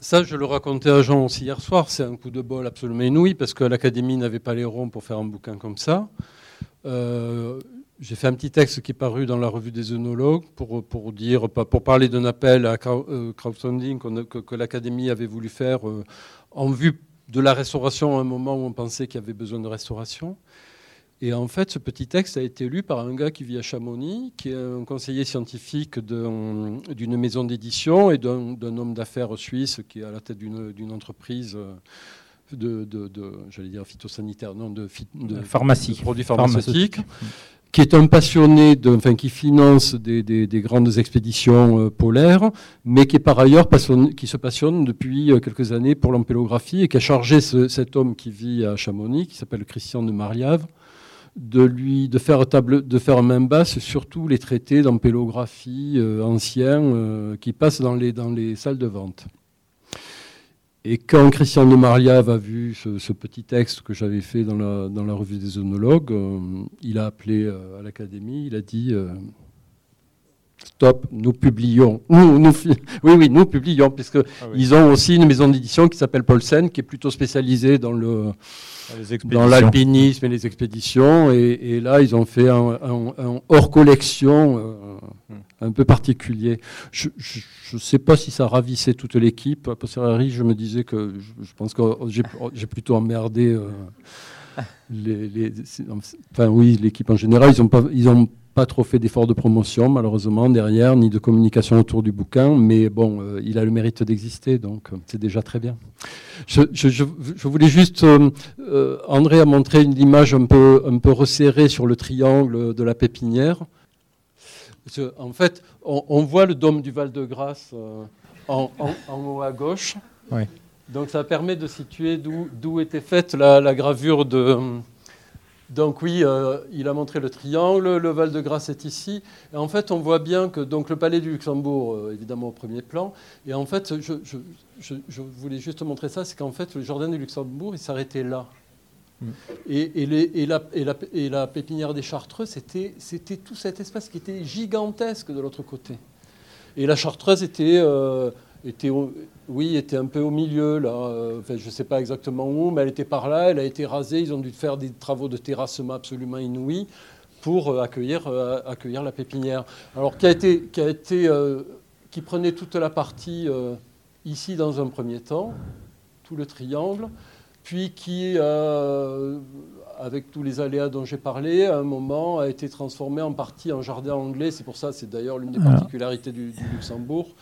Ça, je le racontais à Jean aussi hier soir, c'est un coup de bol absolument inouï, parce que l'Académie n'avait pas les ronds pour faire un bouquin comme ça. Euh, j'ai fait un petit texte qui est paru dans la revue des œnologues pour, pour, dire, pour parler d'un appel à euh, crowdfunding que, que l'Académie avait voulu faire euh, en vue de la restauration à un moment où on pensait qu'il y avait besoin de restauration. Et en fait, ce petit texte a été lu par un gars qui vit à Chamonix, qui est un conseiller scientifique d'une maison d'édition et d'un homme d'affaires suisse qui est à la tête d'une entreprise euh, de, de, j'allais dire phytosanitaire, non, de, de pharmacie, produits pharmaceutiques, qui est un passionné, de, enfin, qui finance des, des, des grandes expéditions euh, polaires, mais qui est par ailleurs qui se passionne depuis euh, quelques années pour l'ampélographie et qui a chargé cet homme qui vit à Chamonix, qui s'appelle Christian de Mariave, de lui de faire table de faire main basse sur tous les traités d'ampélographie euh, anciens euh, qui passent dans les dans les salles de vente. Et quand Christian de Marliave a vu ce, petit texte que j'avais fait dans la, dans la, revue des œnologues, euh, il a appelé à l'académie, il a dit stop, nous publions. Nous, nous, oui, oui, nous publions, puisque ah ils ont aussi une maison d'édition qui s'appelle Paulsen, qui est plutôt spécialisée dans le dans l'alpinisme et les expéditions. Et, là, ils ont fait un, hors collection euh, hmm. Un peu particulier. Je ne sais pas si ça ravissait toute l'équipe. A posteriori, je me disais que je, pense que j'ai plutôt emmerdé. Euh, l'équipe en général, ils ont pas, trop fait d'efforts de promotion, malheureusement, derrière, ni de communication autour du bouquin, mais bon, euh, il a le mérite d'exister, donc euh, c'est déjà très bien. Je, voulais juste, André a montré une image un peu resserrée sur le triangle de la pépinière. En fait, on, voit le dôme du Val-de-Grâce en, haut à gauche. Donc ça permet de situer d'où était faite la gravure de donc oui, euh, il a montré le triangle, le Val-de-Grâce est ici. Et en fait, on voit bien que donc, le palais du Luxembourg, euh, évidemment au premier plan. Et en fait, je, voulais juste montrer ça, c'est qu'en fait, le jardin du Luxembourg, il s'arrêtait là. Et, la, pépinière des Chartreux, c'était tout cet espace qui était gigantesque de l'autre côté. Et la Chartreuse était... Euh, oui, était un peu au milieu, là. Euh, je ne sais pas exactement où, mais elle était par là, elle a été rasée. Ils ont dû faire des travaux de terrassement absolument inouïs pour euh, accueillir, la pépinière. Alors, qui prenait toute la partie ici dans un premier temps, tout le triangle, puis qui, avec tous les aléas dont j'ai parlé, à un moment a été transformé en partie en jardin anglais. C'est pour ça, c'est d'ailleurs l'une des particularités du, du Luxembourg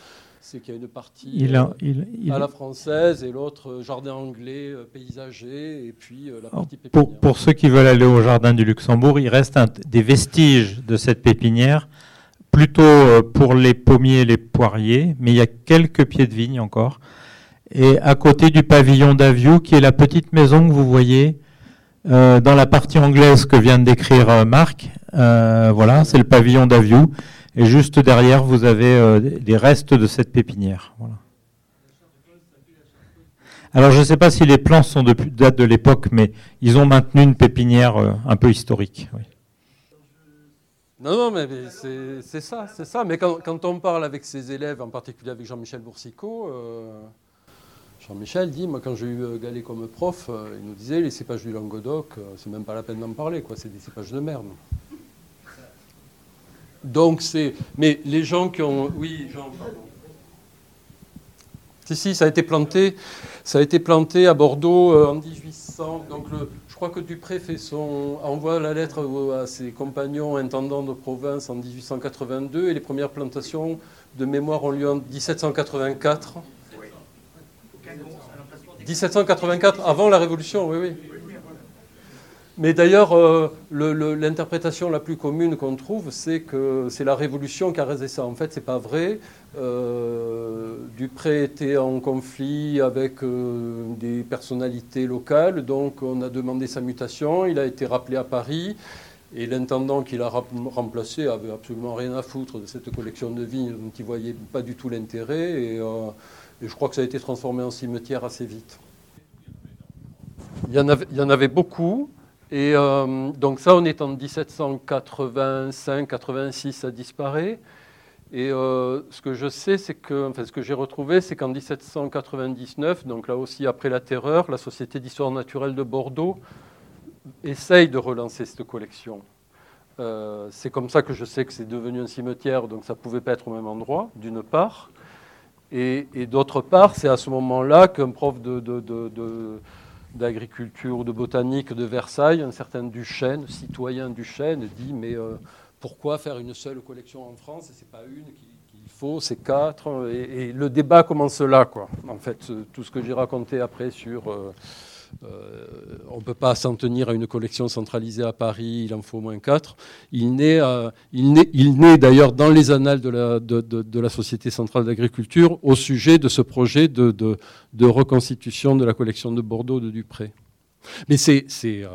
c'est qu'il y a une partie euh, à la française et l'autre euh, jardin anglais euh, paysager et puis la partie pépinière. Pour, pour, ceux qui veulent aller au jardin du Luxembourg, il reste des vestiges de cette pépinière, plutôt pour les pommiers et les poiriers, mais il y a quelques pieds de vigne encore. Et à côté du pavillon d'Aviou, qui est la petite maison que vous voyez dans la partie anglaise que vient de décrire Marc, voilà, c'est le pavillon d'Aviou. Et juste derrière, vous avez euh, des restes de cette pépinière. Alors je ne sais pas si les plans sont de date de l'époque, mais ils ont maintenu une pépinière euh, un peu historique. Non, non, mais c'est ça, c'est ça. Mais quand, on parle avec ses élèves, en particulier avec Jean-Michel Boursicot, euh, Jean-Michel dit, moi quand j'ai eu Gallet comme prof, il nous disait les cépages du Languedoc, c'est même pas la peine d'en parler, quoi. C'est des cépages de merde. Donc c'est. Mais les gens qui ont. Oui, Jean, pardon. Si, si, ça a été planté. Ça a été planté à Bordeaux euh, en 1800. Donc je crois que Dupré fait son, envoie la lettre à ses compagnons intendants de province en 1882 et les premières plantations de mémoire ont lieu en 1784. 1784, avant la Révolution, oui, oui. Mais d'ailleurs, euh, l'interprétation la plus commune qu'on trouve, c'est que c'est la Révolution qui a raisé ça. En fait, ce n'est pas vrai. Euh, Dupré était en conflit avec euh, des personnalités locales, donc on a demandé sa mutation. Il a été rappelé à Paris. Et l'intendant qui l'a remplacé avait absolument rien à foutre de cette collection de vignes dont il ne voyait pas du tout l'intérêt. Et, je crois que ça a été transformé en cimetière assez vite. Il y en avait, beaucoup. Et euh, donc ça, on est en 1785-86, ça disparaît. Et euh, ce que je sais, c'est que, enfin, ce que j'ai retrouvé, c'est qu'en 1799, donc là aussi après la Terreur, la Société d'histoire naturelle de Bordeaux essaye de relancer cette collection. Euh, c'est comme ça que je sais que c'est devenu un cimetière, donc ça ne pouvait pas être au même endroit, d'une part. Et, d'autre part, c'est à ce moment-là qu'un prof d'agriculture ou de botanique de Versailles, un certain Duchesne, citoyen Duchesne, dit mais euh, pourquoi faire une seule collection en France? Et c'est pas une qu'il faut, c'est quatre et, le débat commence là quoi. En fait, tout ce que j'ai raconté après sur euh, euh, on ne peut pas s'en tenir à une collection centralisée à Paris, il en faut au moins quatre. Il naît, euh, il naît d'ailleurs dans les annales de la, de, la Société centrale d'agriculture au sujet de ce projet de, reconstitution de la collection de Bordeaux de Dupré. Mais c'est, euh,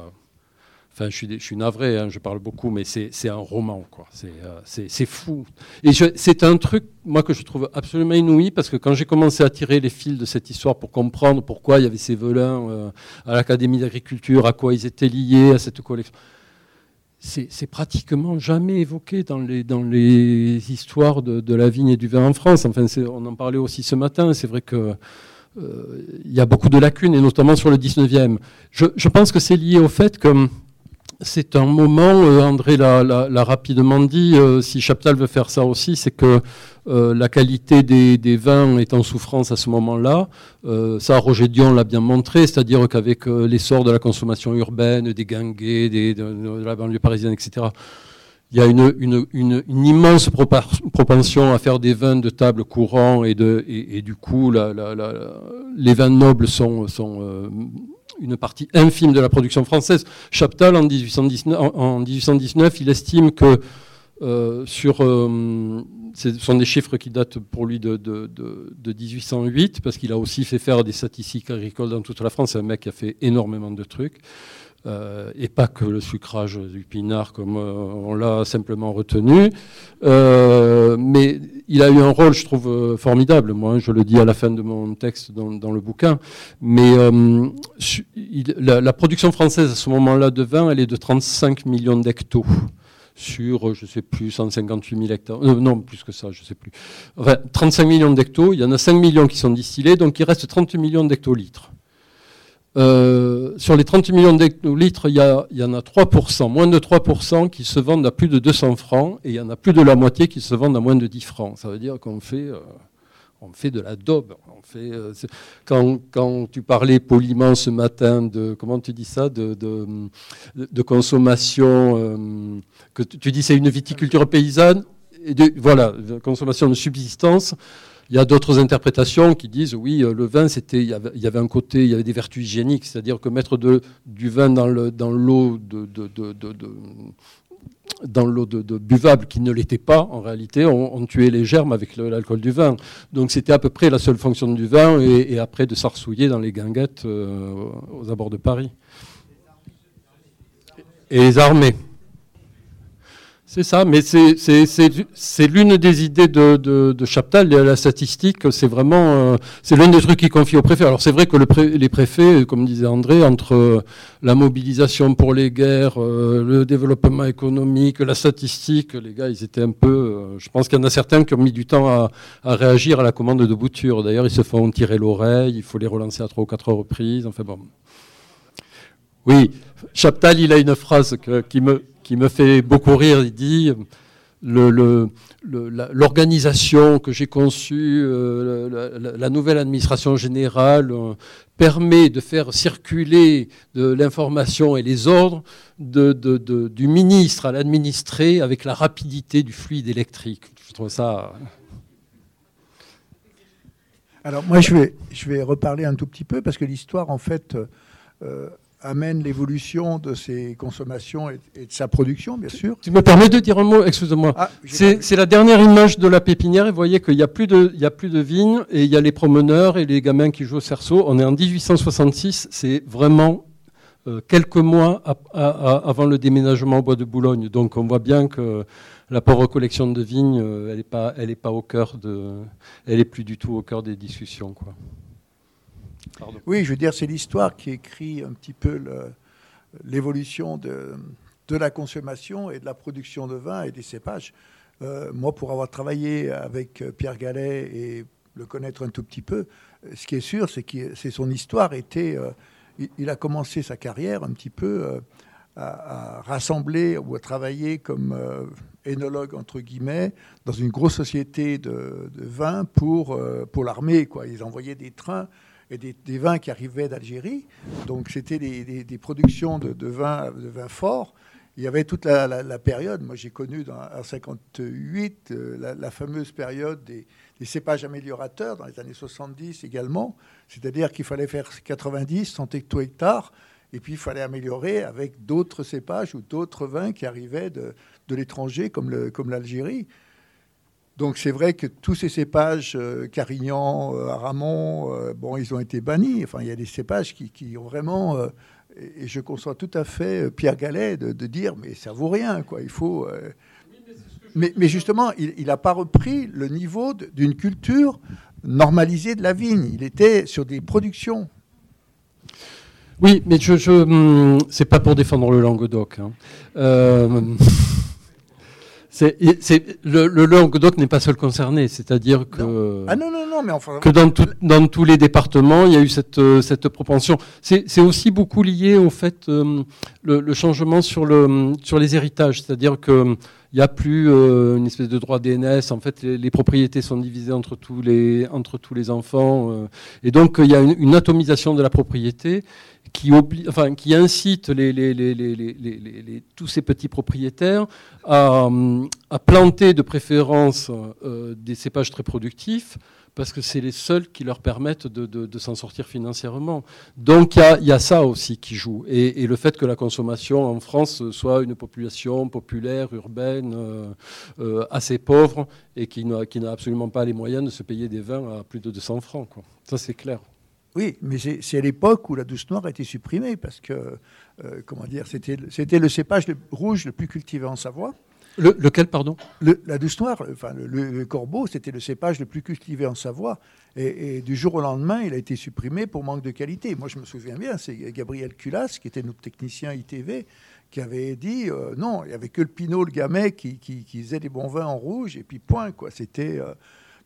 Enfin, je suis, je suis navré, hein, je parle beaucoup, mais c'est un roman, quoi. C'est fou. Et c'est un truc, moi, que je trouve absolument inouï, parce que quand j'ai commencé à tirer les fils de cette histoire pour comprendre pourquoi il y avait ces velins à l'Académie d'agriculture, à quoi ils étaient liés, à cette collection c'est pratiquement jamais évoqué dans les, dans les histoires de, la vigne et du vin en France. Enfin, on en parlait aussi ce matin. C'est vrai qu'il euh, y a beaucoup de lacunes, et notamment sur le 19e. Je, je pense que c'est lié au fait que c'est un moment, euh, André l'a rapidement dit, euh, si Chaptal veut faire ça aussi, c'est que euh, la qualité des, vins est en souffrance à ce moment-là. ça, Roger Dion l'a bien montré, c'est-à-dire qu'avec l'essor de la consommation urbaine, des ganguets, de, la banlieue parisienne, etc., il y a une, immense propension à faire des vins de table courant et, du coup, les vins nobles sont une partie infime de la production française. Chaptal, en 1819, en, 1819 il estime que euh, sur, euh, ce sont des chiffres qui datent pour lui de, de, de 1808, parce qu'il a aussi fait faire des statistiques agricoles dans toute la France. C'est un mec qui a fait énormément de trucs. Euh, et pas que le sucrage du pinard comme euh, on l'a simplement retenu. Euh, mais il a eu un rôle, je trouve, formidable. Moi, je le dis à la fin de mon texte dans, le bouquin. Mais la, production française à ce moment-là de vin, elle est de 35 millions d'hectos sur, je ne sais plus, 158 000 hectares. non, plus que ça, je ne sais plus. Enfin, 35 millions d'hectos, il y en a 5 millions qui sont distillés, donc il reste 30 millions d'hectolitres. Euh, sur les 30 millions d'hectolitres, il, y, en a 3%, moins de 3% qui se vendent à plus de 200 francs, et il y en a plus de la moitié qui se vendent à moins de 10 francs. Ça veut dire qu'on fait, euh, fait de la daube. Euh, quand, tu parlais poliment ce matin de, comment tu dis ça, de, consommation, que tu, dis c'est une viticulture paysanne, voilà, de consommation de subsistance. Il y a d'autres interprétations qui disent oui, euh, le vin, c'était, il, y avait, un côté, il y avait des vertus hygiéniques, c'est-à-dire que mettre du vin dans, le, dans l'eau de, dans l'eau de, buvable qui ne l'était pas, en réalité, on, tuait les germes avec l'alcool du vin. Donc c'était à peu près la seule fonction du vin, et, après de s'arsouiller dans les guinguettes euh, aux abords de Paris. Et les armées. C'est ça, mais c'est l'une des idées de, de, Chaptal, la statistique, c'est vraiment, euh, c'est l'un des trucs qu'il confie au préfet. Alors c'est vrai que les préfets, comme disait André, entre euh, la mobilisation pour les guerres, euh, le développement économique, la statistique, les gars, ils étaient un peu, je pense qu'il y en a certains qui ont mis du temps à, réagir à la commande de Bouture. D'ailleurs, ils se font tirer l'oreille, il faut les relancer à trois ou quatre reprises, enfin bon. Oui, Chaptal, il a une phrase qui me qui me fait beaucoup rire. Il dit l'organisation que j'ai conçue, euh, la, nouvelle administration générale, euh, permet de faire circuler de l'information et les ordres du ministre à l'administré avec la rapidité du fluide électrique. Je trouve ça. Alors moi, je vais, je vais reparler un tout petit peu parce que l'histoire, en fait, euh, amène l'évolution de ses consommations et, de sa production, bien sûr. Tu me permets de dire un mot, excuse-moi. Ah, c'est la dernière image de la pépinière et vous voyez qu'il n'y a, plus de, il a plus de vignes et il y a les promeneurs et les gamins qui jouent au cerceau. On est en 1866, c'est vraiment euh, quelques mois avant le déménagement au bois de Boulogne. Donc on voit bien que la pauvre collection de vignes, euh, elle n'est pas, elle est pas au cœur de, elle est plus du tout au cœur des discussions, quoi. Oui, je veux dire, c'est l'histoire qui écrit un petit peu l'évolution de, de, la consommation et de la production de vin et des cépages. Euh, moi, pour avoir travaillé avec Pierre Gallet et le connaître un tout petit peu, ce qui est sûr, c'est que son histoire était. Euh, il, a commencé sa carrière un petit peu euh, à, rassembler ou à travailler comme énologue entre guillemets dans une grosse société de, de vin pour pour l'armée. Ils envoyaient des trains et des, vins qui arrivaient d'Algérie. Donc c'était des, productions de, vins de vin forts. Il y avait toute la, période, moi j'ai connu en 58 euh, la, fameuse période des, cépages améliorateurs dans les années 70 également. C'est-à-dire qu'il fallait faire 90, 100 hectares et puis il fallait améliorer avec d'autres cépages ou d'autres vins qui arrivaient de, l'étranger comme l'Algérie. Donc c'est vrai que tous ces cépages, euh, Carignan, euh, Aramon, euh, ils ont été bannis. Enfin, il y a des cépages qui, ont vraiment Et, je conçois tout à fait Pierre Gallet de, dire mais ça vaut rien, quoi. Il faut. mais, justement, il n'a pas repris le niveau d'une culture normalisée de la vigne. Il était sur des productions. Oui, mais je, je hum, c'est pas pour défendre le Languedoc. Hein. Le, le, Languedoc n'est pas seul concerné, c'est-à-dire que, Ah non, non, non, mais enfin... que dans, dans, tous les départements, il y a eu cette, euh, cette propension. C'est aussi beaucoup lié au fait, euh, le, changement sur, le, sur les héritages, c'est-à-dire que il n'y a plus euh, une espèce de droit DNS. En fait, les, propriétés sont divisées entre tous les, entre tous les enfants. et donc, il y a une, atomisation de la propriété qui, incite tous ces petits propriétaires à, à planter de préférence euh, des cépages très productifs parce que c'est les seuls qui leur permettent de, s'en sortir financièrement. Donc il y, a ça aussi qui joue. Et, et, le fait que la consommation en France soit une population populaire, urbaine, euh, euh, assez pauvre, et qui n'a absolument pas les moyens de se payer des vins à plus de 200 francs. Quoi. Ça c'est clair. Oui, mais c'est à l'époque où la douce noire a été supprimée parce que, euh, comment dire, c'était le cépage rouge le plus cultivé en Savoie. Lequel, pardon? La douce noire, enfin le, corbeau, c'était le cépage le plus cultivé en Savoie. Et, du jour au lendemain, il a été supprimé pour manque de qualité. Moi, je me souviens bien, c'est Gabriel Culas, qui était notre technicien ITV, qui avait dit euh, non, il n'y avait que le Pinot, le Gamay qui, faisait des bons vins en rouge, et puis point, quoi. C'était euh,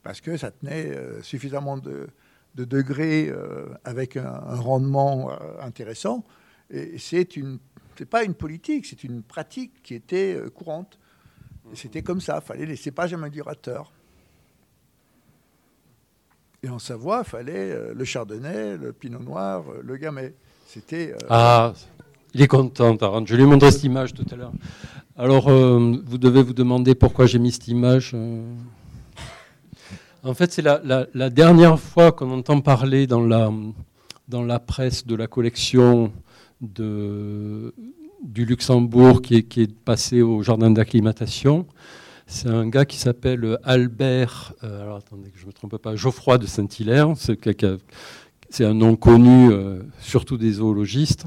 parce que ça tenait suffisamment de de degrés euh, avec un, rendement euh, intéressant. Et c'est une, c'est pas une politique, c'est une pratique qui était euh, courante. C'était comme ça, il fallait les cépages améliorateurs. Et en Savoie, il fallait le chardonnay, le pinot noir, le gamay. C'était. Ah, il est content, Tarant. Je lui ai montré cette image tout à l'heure. Alors, vous devez vous demander pourquoi j'ai mis cette image. En fait, c'est la, dernière fois qu'on entend parler dans la, dans la presse de la collection de, du Luxembourg qui est, passé au jardin d'acclimatation. C'est un gars qui s'appelle Albert, euh, alors attendez que je ne me trompe pas, Geoffroy de Saint-Hilaire. C'est un nom connu, euh, surtout des zoologistes.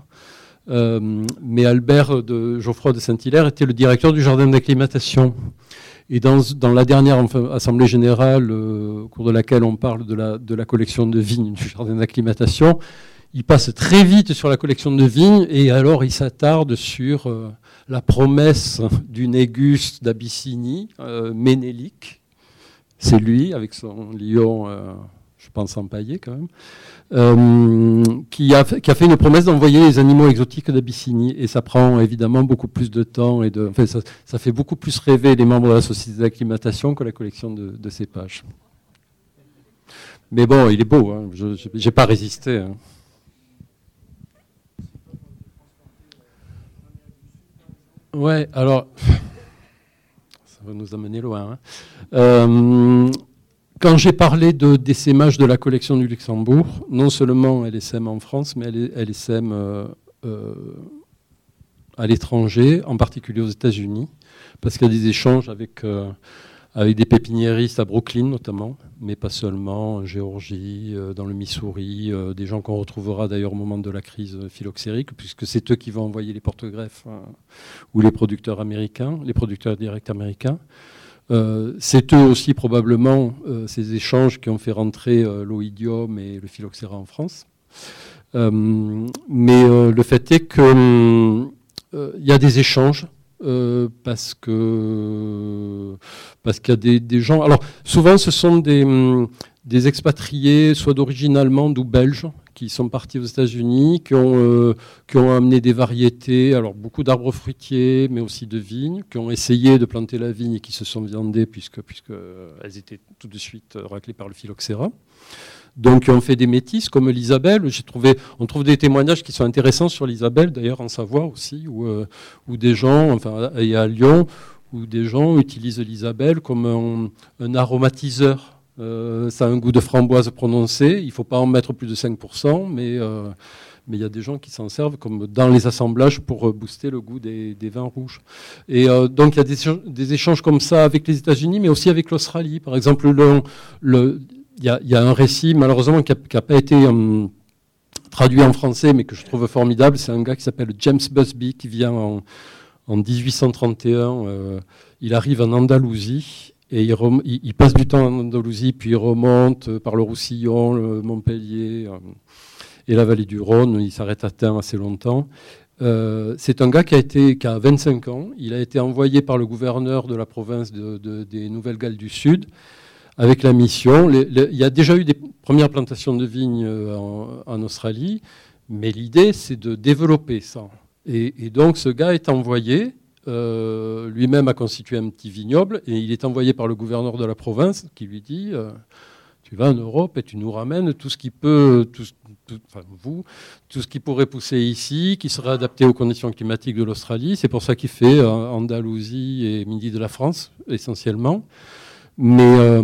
Euh, mais Albert de Geoffroy de Saint-Hilaire était le directeur du jardin d'acclimatation. Et dans, la dernière Assemblée générale, euh, au cours de laquelle on parle de la, de la collection de vignes du jardin d'acclimatation, il passe très vite sur la collection de vignes et alors il s'attarde sur euh, la promesse du Négus d'Abyssinie, euh, Ménélique. C'est lui, avec son lion, euh, je pense empaillé quand même, qui, a, fait une promesse d'envoyer les animaux exotiques d'Abyssinie. Et ça prend évidemment beaucoup plus de temps et ça, fait beaucoup plus rêver les membres de la société d'acclimatation que la collection de, de cépages. Mais bon, il est beau, hein. je n'ai pas résisté. Hein. Ouais, alors, ça va nous amener loin. Hein. Euh, quand j'ai parlé de, sémages de la collection du Luxembourg, non seulement elle sème en France, mais sème euh, euh, à l'étranger, en particulier aux États-Unis, parce qu'il y a des échanges avec, euh, avec des pépiniéristes à Brooklyn notamment, mais pas seulement, en Géorgie, dans le Missouri, des gens qu'on retrouvera d'ailleurs au moment de la crise phylloxérique, puisque c'est eux qui vont envoyer les porte-greffes ou les producteurs américains, les producteurs directs américains. Euh, c'est eux aussi probablement euh, ces échanges qui ont fait rentrer euh, l'oïdium et le phylloxéra en France. mais le fait est qu'il y a des échanges parce que parce qu'il y a des, gens. Alors souvent, ce sont des, des expatriés, soit d'origine allemande ou belge, qui sont partis aux États-Unis, qui, ont, euh, qui ont amené des variétés, alors beaucoup d'arbres fruitiers, mais aussi de vignes, qui ont essayé de planter la vigne et qui se sont viandées puisque, puisque elles étaient tout de suite raclées par le phylloxéra. Donc, on fait des métis comme l'Isabelle. On trouve des témoignages qui sont intéressants sur l'Isabelle, d'ailleurs en Savoie aussi, où, euh, des gens, enfin, et à Lyon, où des gens utilisent l'Isabelle comme un, aromatiseur euh, ça a un goût de framboise prononcé. Il ne faut pas en mettre plus de 5%, mais euh, mais il y a des gens qui s'en servent comme dans les assemblages pour booster le goût des, vins rouges. Et donc il y a des, échanges comme ça avec les États-Unis, mais aussi avec l'Australie. Par exemple, il y, a, un récit malheureusement qui n'a pas été traduit en français, mais que je trouve formidable. C'est un gars qui s'appelle James Busby, qui vient en, 1831. il arrive en Andalousie et il, passe du temps en Andalousie, puis il remonte par le Roussillon, le Montpellier et la vallée du Rhône. Il s'arrête à Tain assez longtemps. Euh, c'est un gars qui a, été, qui a 25 ans. Il a été envoyé par le gouverneur de la province des Nouvelles-Galles du Sud avec la mission. il y a déjà eu des premières plantations de vignes euh, en, Australie, mais l'idée, c'est de développer ça. Et, donc, ce gars est envoyé, euh, lui-même a constitué un petit vignoble, et il est envoyé par le gouverneur de la province qui lui dit Tu vas en Europe et tu nous ramènes tout ce qui peut, vous, tout ce qui pourrait pousser ici, qui serait adapté aux conditions climatiques de l'Australie. C'est pour ça qu'il fait euh, Andalousie et Midi de la France, essentiellement. Mais, euh,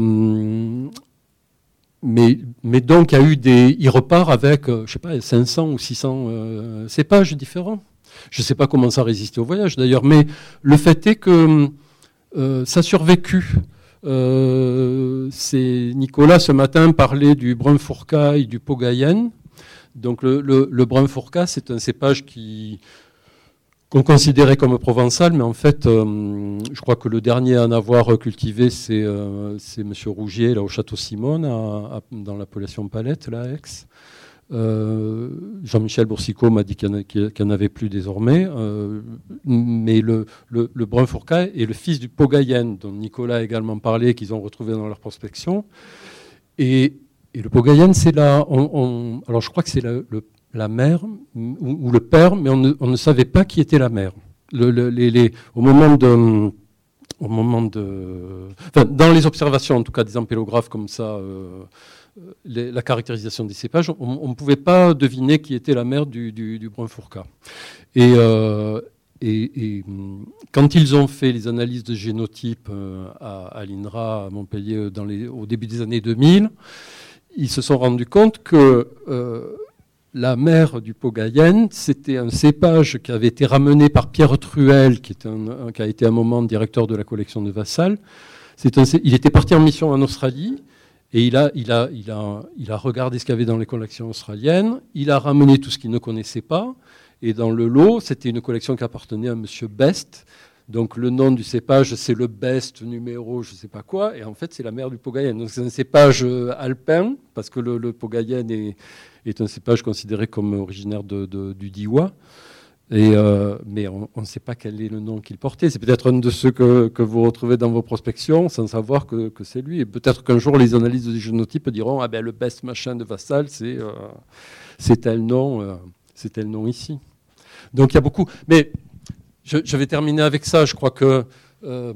mais, mais donc, il a eu des. Il repart avec, euh, je sais pas, 500 ou 600 cépages différents. Je ne sais pas comment ça résistait au voyage d'ailleurs, mais le fait est que ça a survécu. c'est Nicolas ce matin parlait du brun fourcaille, du Pogayen. Donc le, le, brun fourca, c'est un cépage qui, qu'on considérait comme provençal, mais en fait, euh, je crois que le dernier à en avoir cultivé, c'est euh, M. Rougier, là, au Château Simone, dans l'appellation Palette, là, Aix. Euh, Jean-Michel Boursicot m'a dit qu'il n'y en, avait plus désormais. mais le, le, brun fourca est le fils du Pogayen, dont Nicolas a également parlé, qu'ils ont retrouvé dans leur prospection. Et et le Pogayen, c'est la. alors je crois que c'est la, mère ou, le père, mais on ne, savait pas qui était la mère. au moment de. Dans les observations, en tout cas des ampélographes comme ça, euh, la caractérisation des cépages, on ne pouvait pas deviner qui était la mère du, du, brun fourca. Euh, et, quand ils ont fait les analyses de génotype euh, à, l'INRA à Montpellier au début des années 2000, ils se sont rendus compte que la mère du Pogayen, c'était un cépage qui avait été ramené par Pierre Truel, qui, a été un moment directeur de la collection de Vassal. il était parti en mission en Australie et il a regardé ce qu'il y avait dans les collections australiennes. Il a ramené tout ce qu'il ne connaissait pas. Et dans le lot, c'était une collection qui appartenait à M. Best, donc le nom du cépage, c'est le best numéro, je ne sais pas quoi, et en fait c'est la mère du Pogayen. Donc c'est un cépage euh, alpin, parce que le, le Pogayen est, un cépage considéré comme originaire du. Et euh, mais on ne sait pas quel est le nom qu'il portait. C'est peut-être un de ceux que, vous retrouvez dans vos prospections sans savoir que, c'est lui. Et peut-être qu'un jour les analyses du génotype diront ah ben le best machin de Vassal c'est euh, tel nom c'est tel nom ici. Donc il y a beaucoup. Mais je, vais terminer avec ça. Je crois que euh,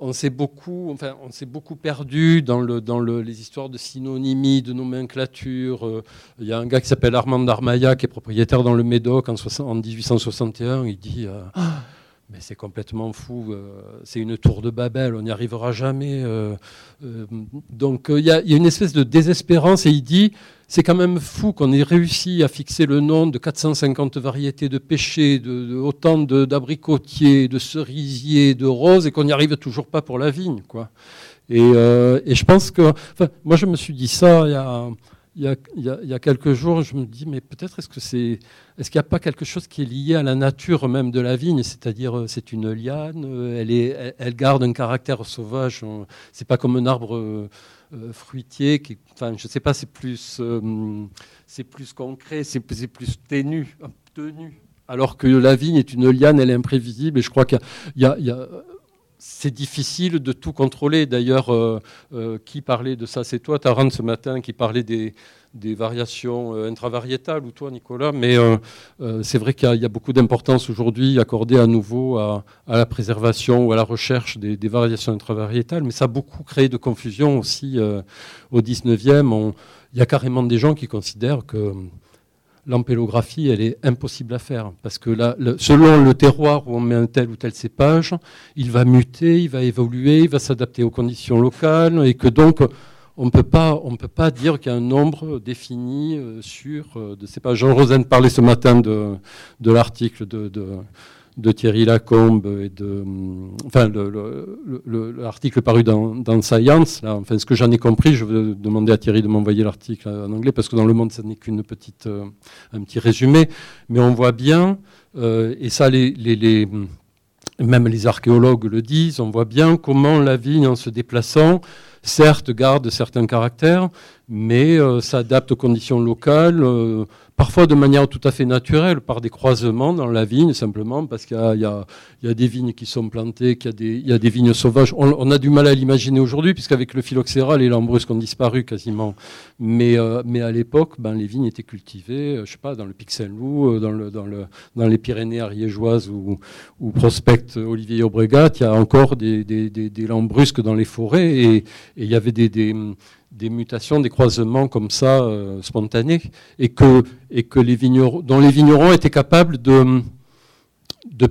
on s'est beaucoup, enfin, on s'est beaucoup perdu dans, le, dans le, les histoires de synonymie, de nomenclature. Euh, il y a un gars qui s'appelle Armand Darmaya, qui est propriétaire dans le Médoc en, en 1861. Il dit euh, mais c'est complètement fou, c'est une tour de Babel, on n'y arrivera jamais. donc il y, a une espèce de désespérance et il dit c'est quand même fou qu'on ait réussi à fixer le nom de 450 variétés de pêchers, de, autant d'abricotiers, de, cerisiers, de roses, et qu'on n'y arrive toujours pas pour la vigne. Quoi. Et, euh, je pense que... moi, je me suis dit ça il y a, il y a, quelques jours, je me dis, mais peut-être est-ce que c'est, est-ce qu'il n'y a pas quelque chose qui est lié à la nature même de la vigne, c'est-à-dire euh, c'est une liane, euh, elle, est, elle, garde un caractère sauvage, c'est pas comme un arbre fruitier, qui, enfin, je ne sais pas, c'est plus, euh, c'est plus concret, c'est plus ténu, tenu. Alors que la vigne est une liane, elle est imprévisible, et je crois qu'il y a, c'est difficile de tout contrôler. D'ailleurs, euh, qui parlait de ça? C'est toi, Tarant, ce matin, qui parlait des, des variations euh, intravariétales, ou toi Nicolas, mais euh, euh, c'est vrai qu'il y, a beaucoup d'importance aujourd'hui accordée à nouveau à, la préservation ou à la recherche des, variations intravariétales, mais ça a beaucoup créé de confusion aussi au 19e. il y a carrément des gens qui considèrent que l'ampélographie, elle est impossible à faire. Parce que là, selon le terroir où on met un tel ou tel cépage, il va muter, il va évoluer, il va s'adapter aux conditions locales, et que donc on ne peut pas dire qu'il y a un nombre défini euh, sur. Euh, de, pas Jean Rosen parlait ce matin de, l'article de Thierry Lacombe et de, enfin, l'article paru dans, Science. Enfin, ce que j'en ai compris, je vais demander à Thierry de m'envoyer l'article en anglais parce que dans Le Monde, ça n'est qu'une petite, euh, un petit résumé, mais on voit bien, euh, et ça, les, les, même les archéologues le disent, on voit bien comment la vigne, en se déplaçant, certes garde certains caractères, mais euh, s'adapte aux conditions locales parfois de manière tout à fait naturelle, par des croisements dans la vigne, simplement parce qu'il y, a des vignes qui sont plantées, qu'il y, a des vignes sauvages. On, a du mal à l'imaginer aujourd'hui, puisqu'avec le phylloxéra, les lambrusques ont disparu quasiment. Mais, euh, mais à l'époque, ben, les vignes étaient cultivées, euh, je sais pas, dans le Pic Saint-Loup, euh, dans, le, dans, le, dans les Pyrénées ariégeoises ou, ou prospect Olivier Aubregat, il y a encore des, des, des, lambrusques dans les forêts et, il y avait des mutations, des croisements comme ça euh, spontanés, et que, et les vignerons, dont les vignerons étaient capables de,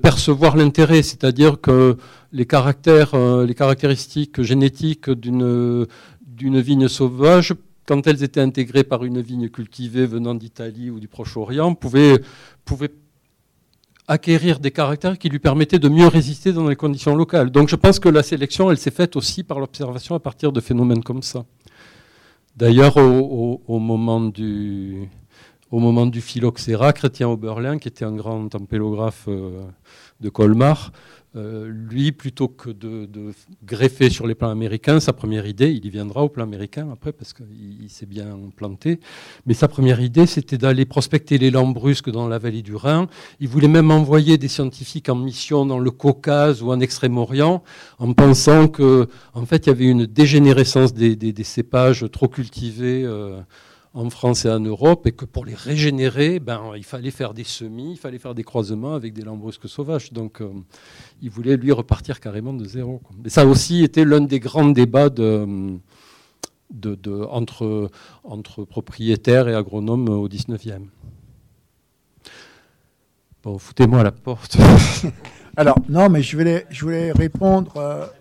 percevoir l'intérêt, c'est-à-dire que les, caractères, euh, les caractéristiques génétiques d'une, d'une vigne sauvage, quand elles étaient intégrées par une vigne cultivée venant d'Italie ou du Proche-Orient, pouvaient, pouvaient acquérir des caractères qui lui permettaient de mieux résister dans les conditions locales. Donc je pense que la sélection, elle s'est faite aussi par l'observation à partir de phénomènes comme ça. D'ailleurs, au, moment du, au phylloxéra, Chrétien Oberlin, qui était un grand tempélographe euh, de Colmar, euh, lui, plutôt que de, greffer sur les plans américains, sa première idée, il y viendra au plan américain après parce qu'il s'est bien planté, mais sa première idée, c'était d'aller prospecter les lambrusques dans la vallée du Rhin. Il voulait même envoyer des scientifiques en mission dans le Caucase ou en Extrême-Orient, en pensant que, en fait, il y avait une dégénérescence des, cépages trop cultivés. Euh, en France et en Europe, et que pour les régénérer, ben, il fallait faire des semis, il fallait faire des croisements avec des lambrusques sauvages. Donc, euh, il voulait, lui, repartir carrément de zéro. Mais ça aussi était l'un des grands débats de, de, entre, entre propriétaires et agronomes au 19e. Bon, foutez-moi à la porte. Alors, non, mais je voulais, je voulais répondre...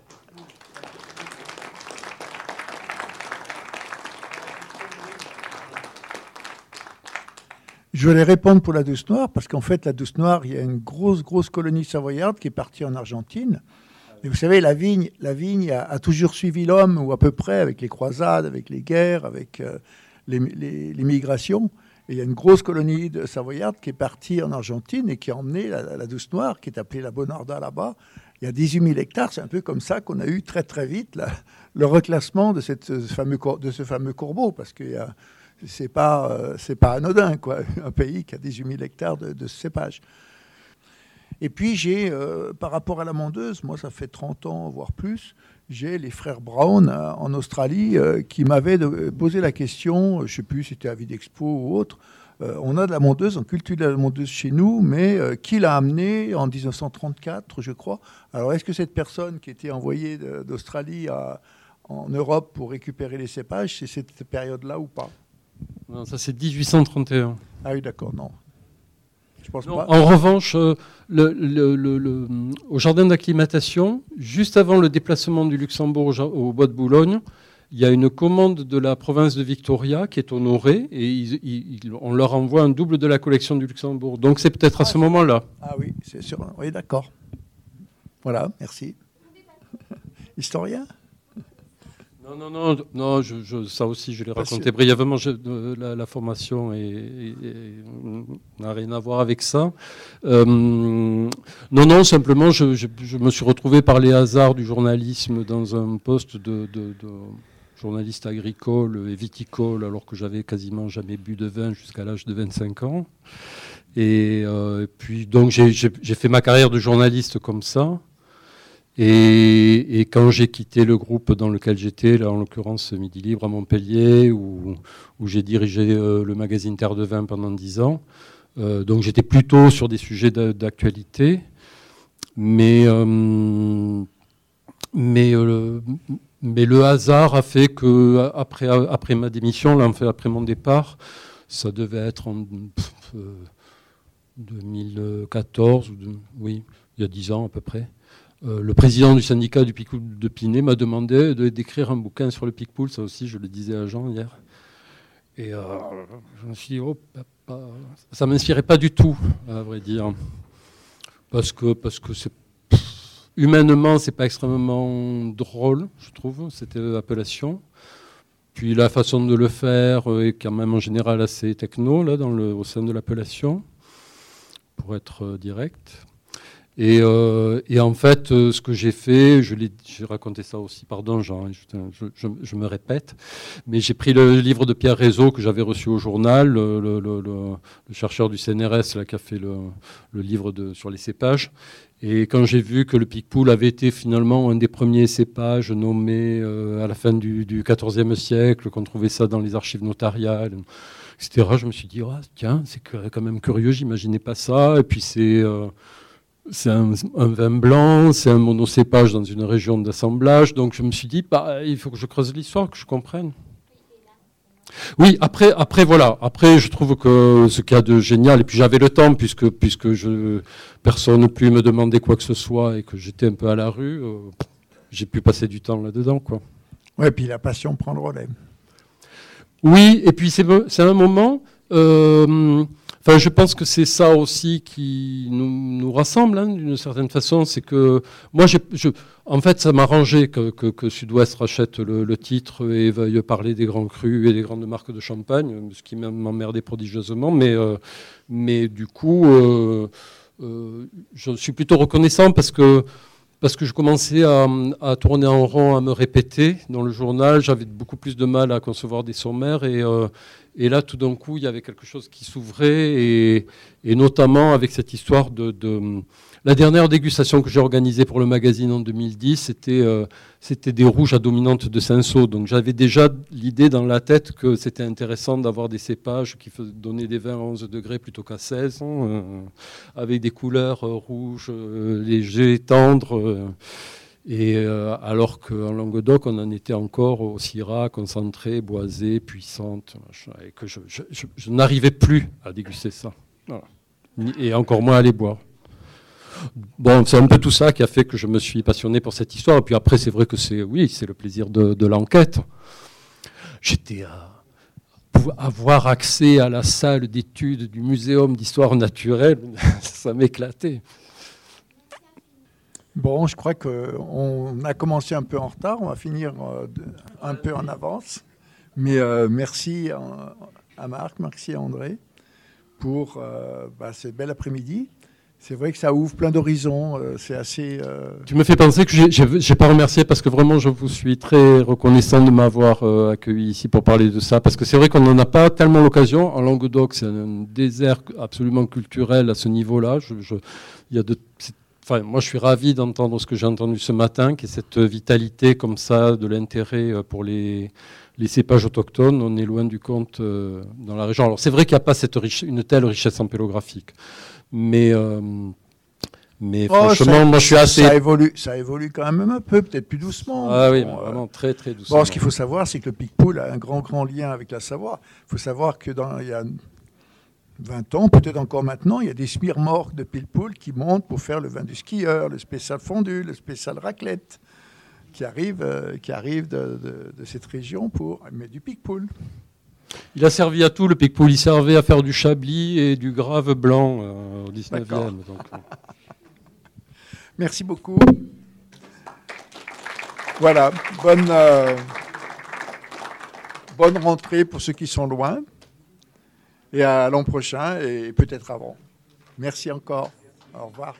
Je voulais répondre pour la douce noire, parce qu'en fait, la douce noire, il y a une grosse, grosse colonie savoyarde qui est partie en Argentine. Et vous savez, la vigne, la vigne a, toujours suivi l'homme, ou à peu près, avec les croisades, avec les guerres, avec euh, les, migrations. Et il y a une grosse colonie de savoyarde qui est partie en Argentine et qui a emmené la, douce noire, qui est appelée la Bonarda là-bas. Il y a 18 000 hectares. C'est un peu comme ça qu'on a eu très, très vite le reclassement de, cette, fameux, de ce fameux courbeau, parce qu'il y a c'est pas, euh, pas anodin, quoi, un pays qui a 18 000 hectares de, de cépage. Et puis j'ai, euh, par rapport à la mondeuse, moi ça fait 30 ans, voire plus, j'ai les frères Brown euh, en Australie qui m'avaient posé la question, je ne sais plus si c'était à Videxpo ou autre, on a de la mondeuse, on cultive de la mondeuse chez nous, mais qui l'a amenée en 1934, je crois. Alors est-ce que cette personne qui était envoyée d'Australie en Europe pour récupérer les cépages, c'est cette période-là ou pas? Non, ça c'est 1831. Ah oui, d'accord, non. Je pense pas. En revanche, euh, le, au jardin d'acclimatation, juste avant le déplacement du Luxembourg au, bois de Boulogne, il y a une commande de la province de Victoria qui est honorée et on leur envoie un double de la collection du Luxembourg. Donc c'est peut-être à ce moment-là. Ah oui, c'est sûr. Oui, d'accord. Voilà, merci. Historien? Non, non, non, non je, ça aussi, je l'ai raconté brièvement. la, formation n'a rien à voir avec ça. Euh, non, non, simplement, je, me suis retrouvé par les hasards du journalisme dans un poste de, journaliste agricole et viticole, alors que j'avais quasiment jamais bu de vin jusqu'à l'âge de 25 ans. Et, euh, et puis, donc, j'ai fait ma carrière de journaliste comme ça. Et, quand j'ai quitté le groupe dans lequel j'étais, là en l'occurrence Midi Libre à Montpellier, où, j'ai dirigé euh, le magazine Terre de Vin pendant dix ans, euh, donc j'étais plutôt sur des sujets d'actualité, mais, euh, mais, le hasard a fait que après, après ma démission, là, après mon départ, ça devait être en 2014, oui, il y a dix ans à peu près. Euh, le président du syndicat du Picpoul de Pinet m'a demandé d'écrire un bouquin sur le Picpoul, ça aussi je le disais à Jean hier. Et euh, je me suis dit, oh, ça ne m'inspirait pas du tout, à vrai dire. parce que parce que c'est humainement c'est pas extrêmement drôle, je trouve cette appellation. Puis la façon de le faire est quand même en général assez techno là dans le, au sein de l'appellation, pour être direct. Euh, et, en fait, euh, ce que j'ai fait, je j'ai raconté ça aussi, pardon Jean, hein, je, me répète, mais j'ai pris le livre de Pierre Rézeau que j'avais reçu au journal, le, chercheur du CNRS là, qui a fait le, livre sur les cépages. Et quand j'ai vu que le Picpoul avait été finalement un des premiers cépages nommés euh, à la fin du, XIVe siècle, qu'on trouvait ça dans les archives notariales, etc., je me suis dit, ah, tiens, c'est quand même curieux, j'imaginais pas ça. Et puis c'est c'est un, vin blanc, c'est un monocépage dans une région d'assemblage. Donc je me suis dit, bah, il faut que je creuse l'histoire, que je comprenne. Oui, après, après voilà, après je trouve que ce qu'il y a de génial, et puis j'avais le temps puisque puisque je personne ne plus me demander quoi que ce soit et que j'étais un peu à la rue, euh, j'ai pu passer du temps là-dedans, quoi. Ouais, puis la passion prend le relais. Oui, et puis c'est un moment. Euh, je pense que c'est ça aussi qui nous, rassemble hein, d'une certaine façon. C'est que moi, en fait, ça m'arrangeait que, que, Sud-Ouest rachète le, titre et veuille parler des grands crus et des grandes marques de champagne, ce qui m'emmerdait prodigieusement. Mais, euh, mais du coup, euh, euh, je suis plutôt reconnaissant parce que parce que je commençais à, tourner en rond, à me répéter dans le journal. J'avais beaucoup plus de mal à concevoir des sommaires. Et, et là, tout d'un coup, il y avait quelque chose qui s'ouvrait. Et, notamment avec cette histoire de, la dernière dégustation que j'ai organisée pour le magazine en 2010, c'était euh, des rouges à dominante de Cinsault. Donc j'avais déjà l'idée dans la tête que c'était intéressant d'avoir des cépages qui donnaient des vins à 11 degrés plutôt qu'à 16, hein, euh, avec des couleurs euh, rouges, légers, tendres. Et alors qu'en Languedoc, on en était encore au Syrah, concentré, boisé, puissante, et que je, n'arrivais plus à déguster ça. Et encore moins à les boire. Bon, c'est un peu tout ça qui a fait que je me suis passionné pour cette histoire. Et puis après, c'est vrai que c'est, oui, c'est le plaisir de, l'enquête. J'étais à avoir accès à la salle d'études du Muséum d'histoire naturelle, ça m'éclatait. Bon, je crois qu'on a commencé un peu en retard, on va finir euh, un peu en avance. Mais euh, merci à Marc, merci à André pour euh, bah, ce bel après-midi. C'est vrai que ça ouvre plein d'horizons. Euh, c'est assez. Euh, tu me fais penser que je n'ai pas remercié parce que vraiment je vous suis très reconnaissant de m'avoir euh, accueilli ici pour parler de ça. Parce que c'est vrai qu'on n'en a pas tellement l'occasion. En Languedoc, c'est un désert absolument culturel à ce niveau-là. Il y a de, enfin, moi, je suis ravi d'entendre ce que j'ai entendu ce matin, qui est cette vitalité comme ça, de l'intérêt pour les, les cépages autochtones. On est loin du compte dans la région. Alors c'est vrai qu'il n'y a pas cette une telle richesse ampélographique. Mais, euh, mais oh, franchement, moi je suis assez. Ça évolue, ça évolue quand même un peu, peut-être plus doucement. Ah oui, vraiment très très doucement. Bon, ce qu'il faut savoir, c'est que le Picpoul a un grand grand lien avec la Savoie. Il faut savoir que dans il y a 20 ans, peut-être encore maintenant, il y a des smirmorques de Picpoul qui montent pour faire le vin du skieur, le spécial fondu, le spécial raclette, qui arrivent, euh, qui arrive de, de, cette région pour mettre du Picpoul. Il a servi à tout, le Picpoul. Il servait à faire du chablis et du grave blanc euh, au 19e. Euh. Merci beaucoup. Voilà, bonne, euh, bonne rentrée pour ceux qui sont loin. Et à l'an prochain et peut-être avant. Merci encore. Au revoir.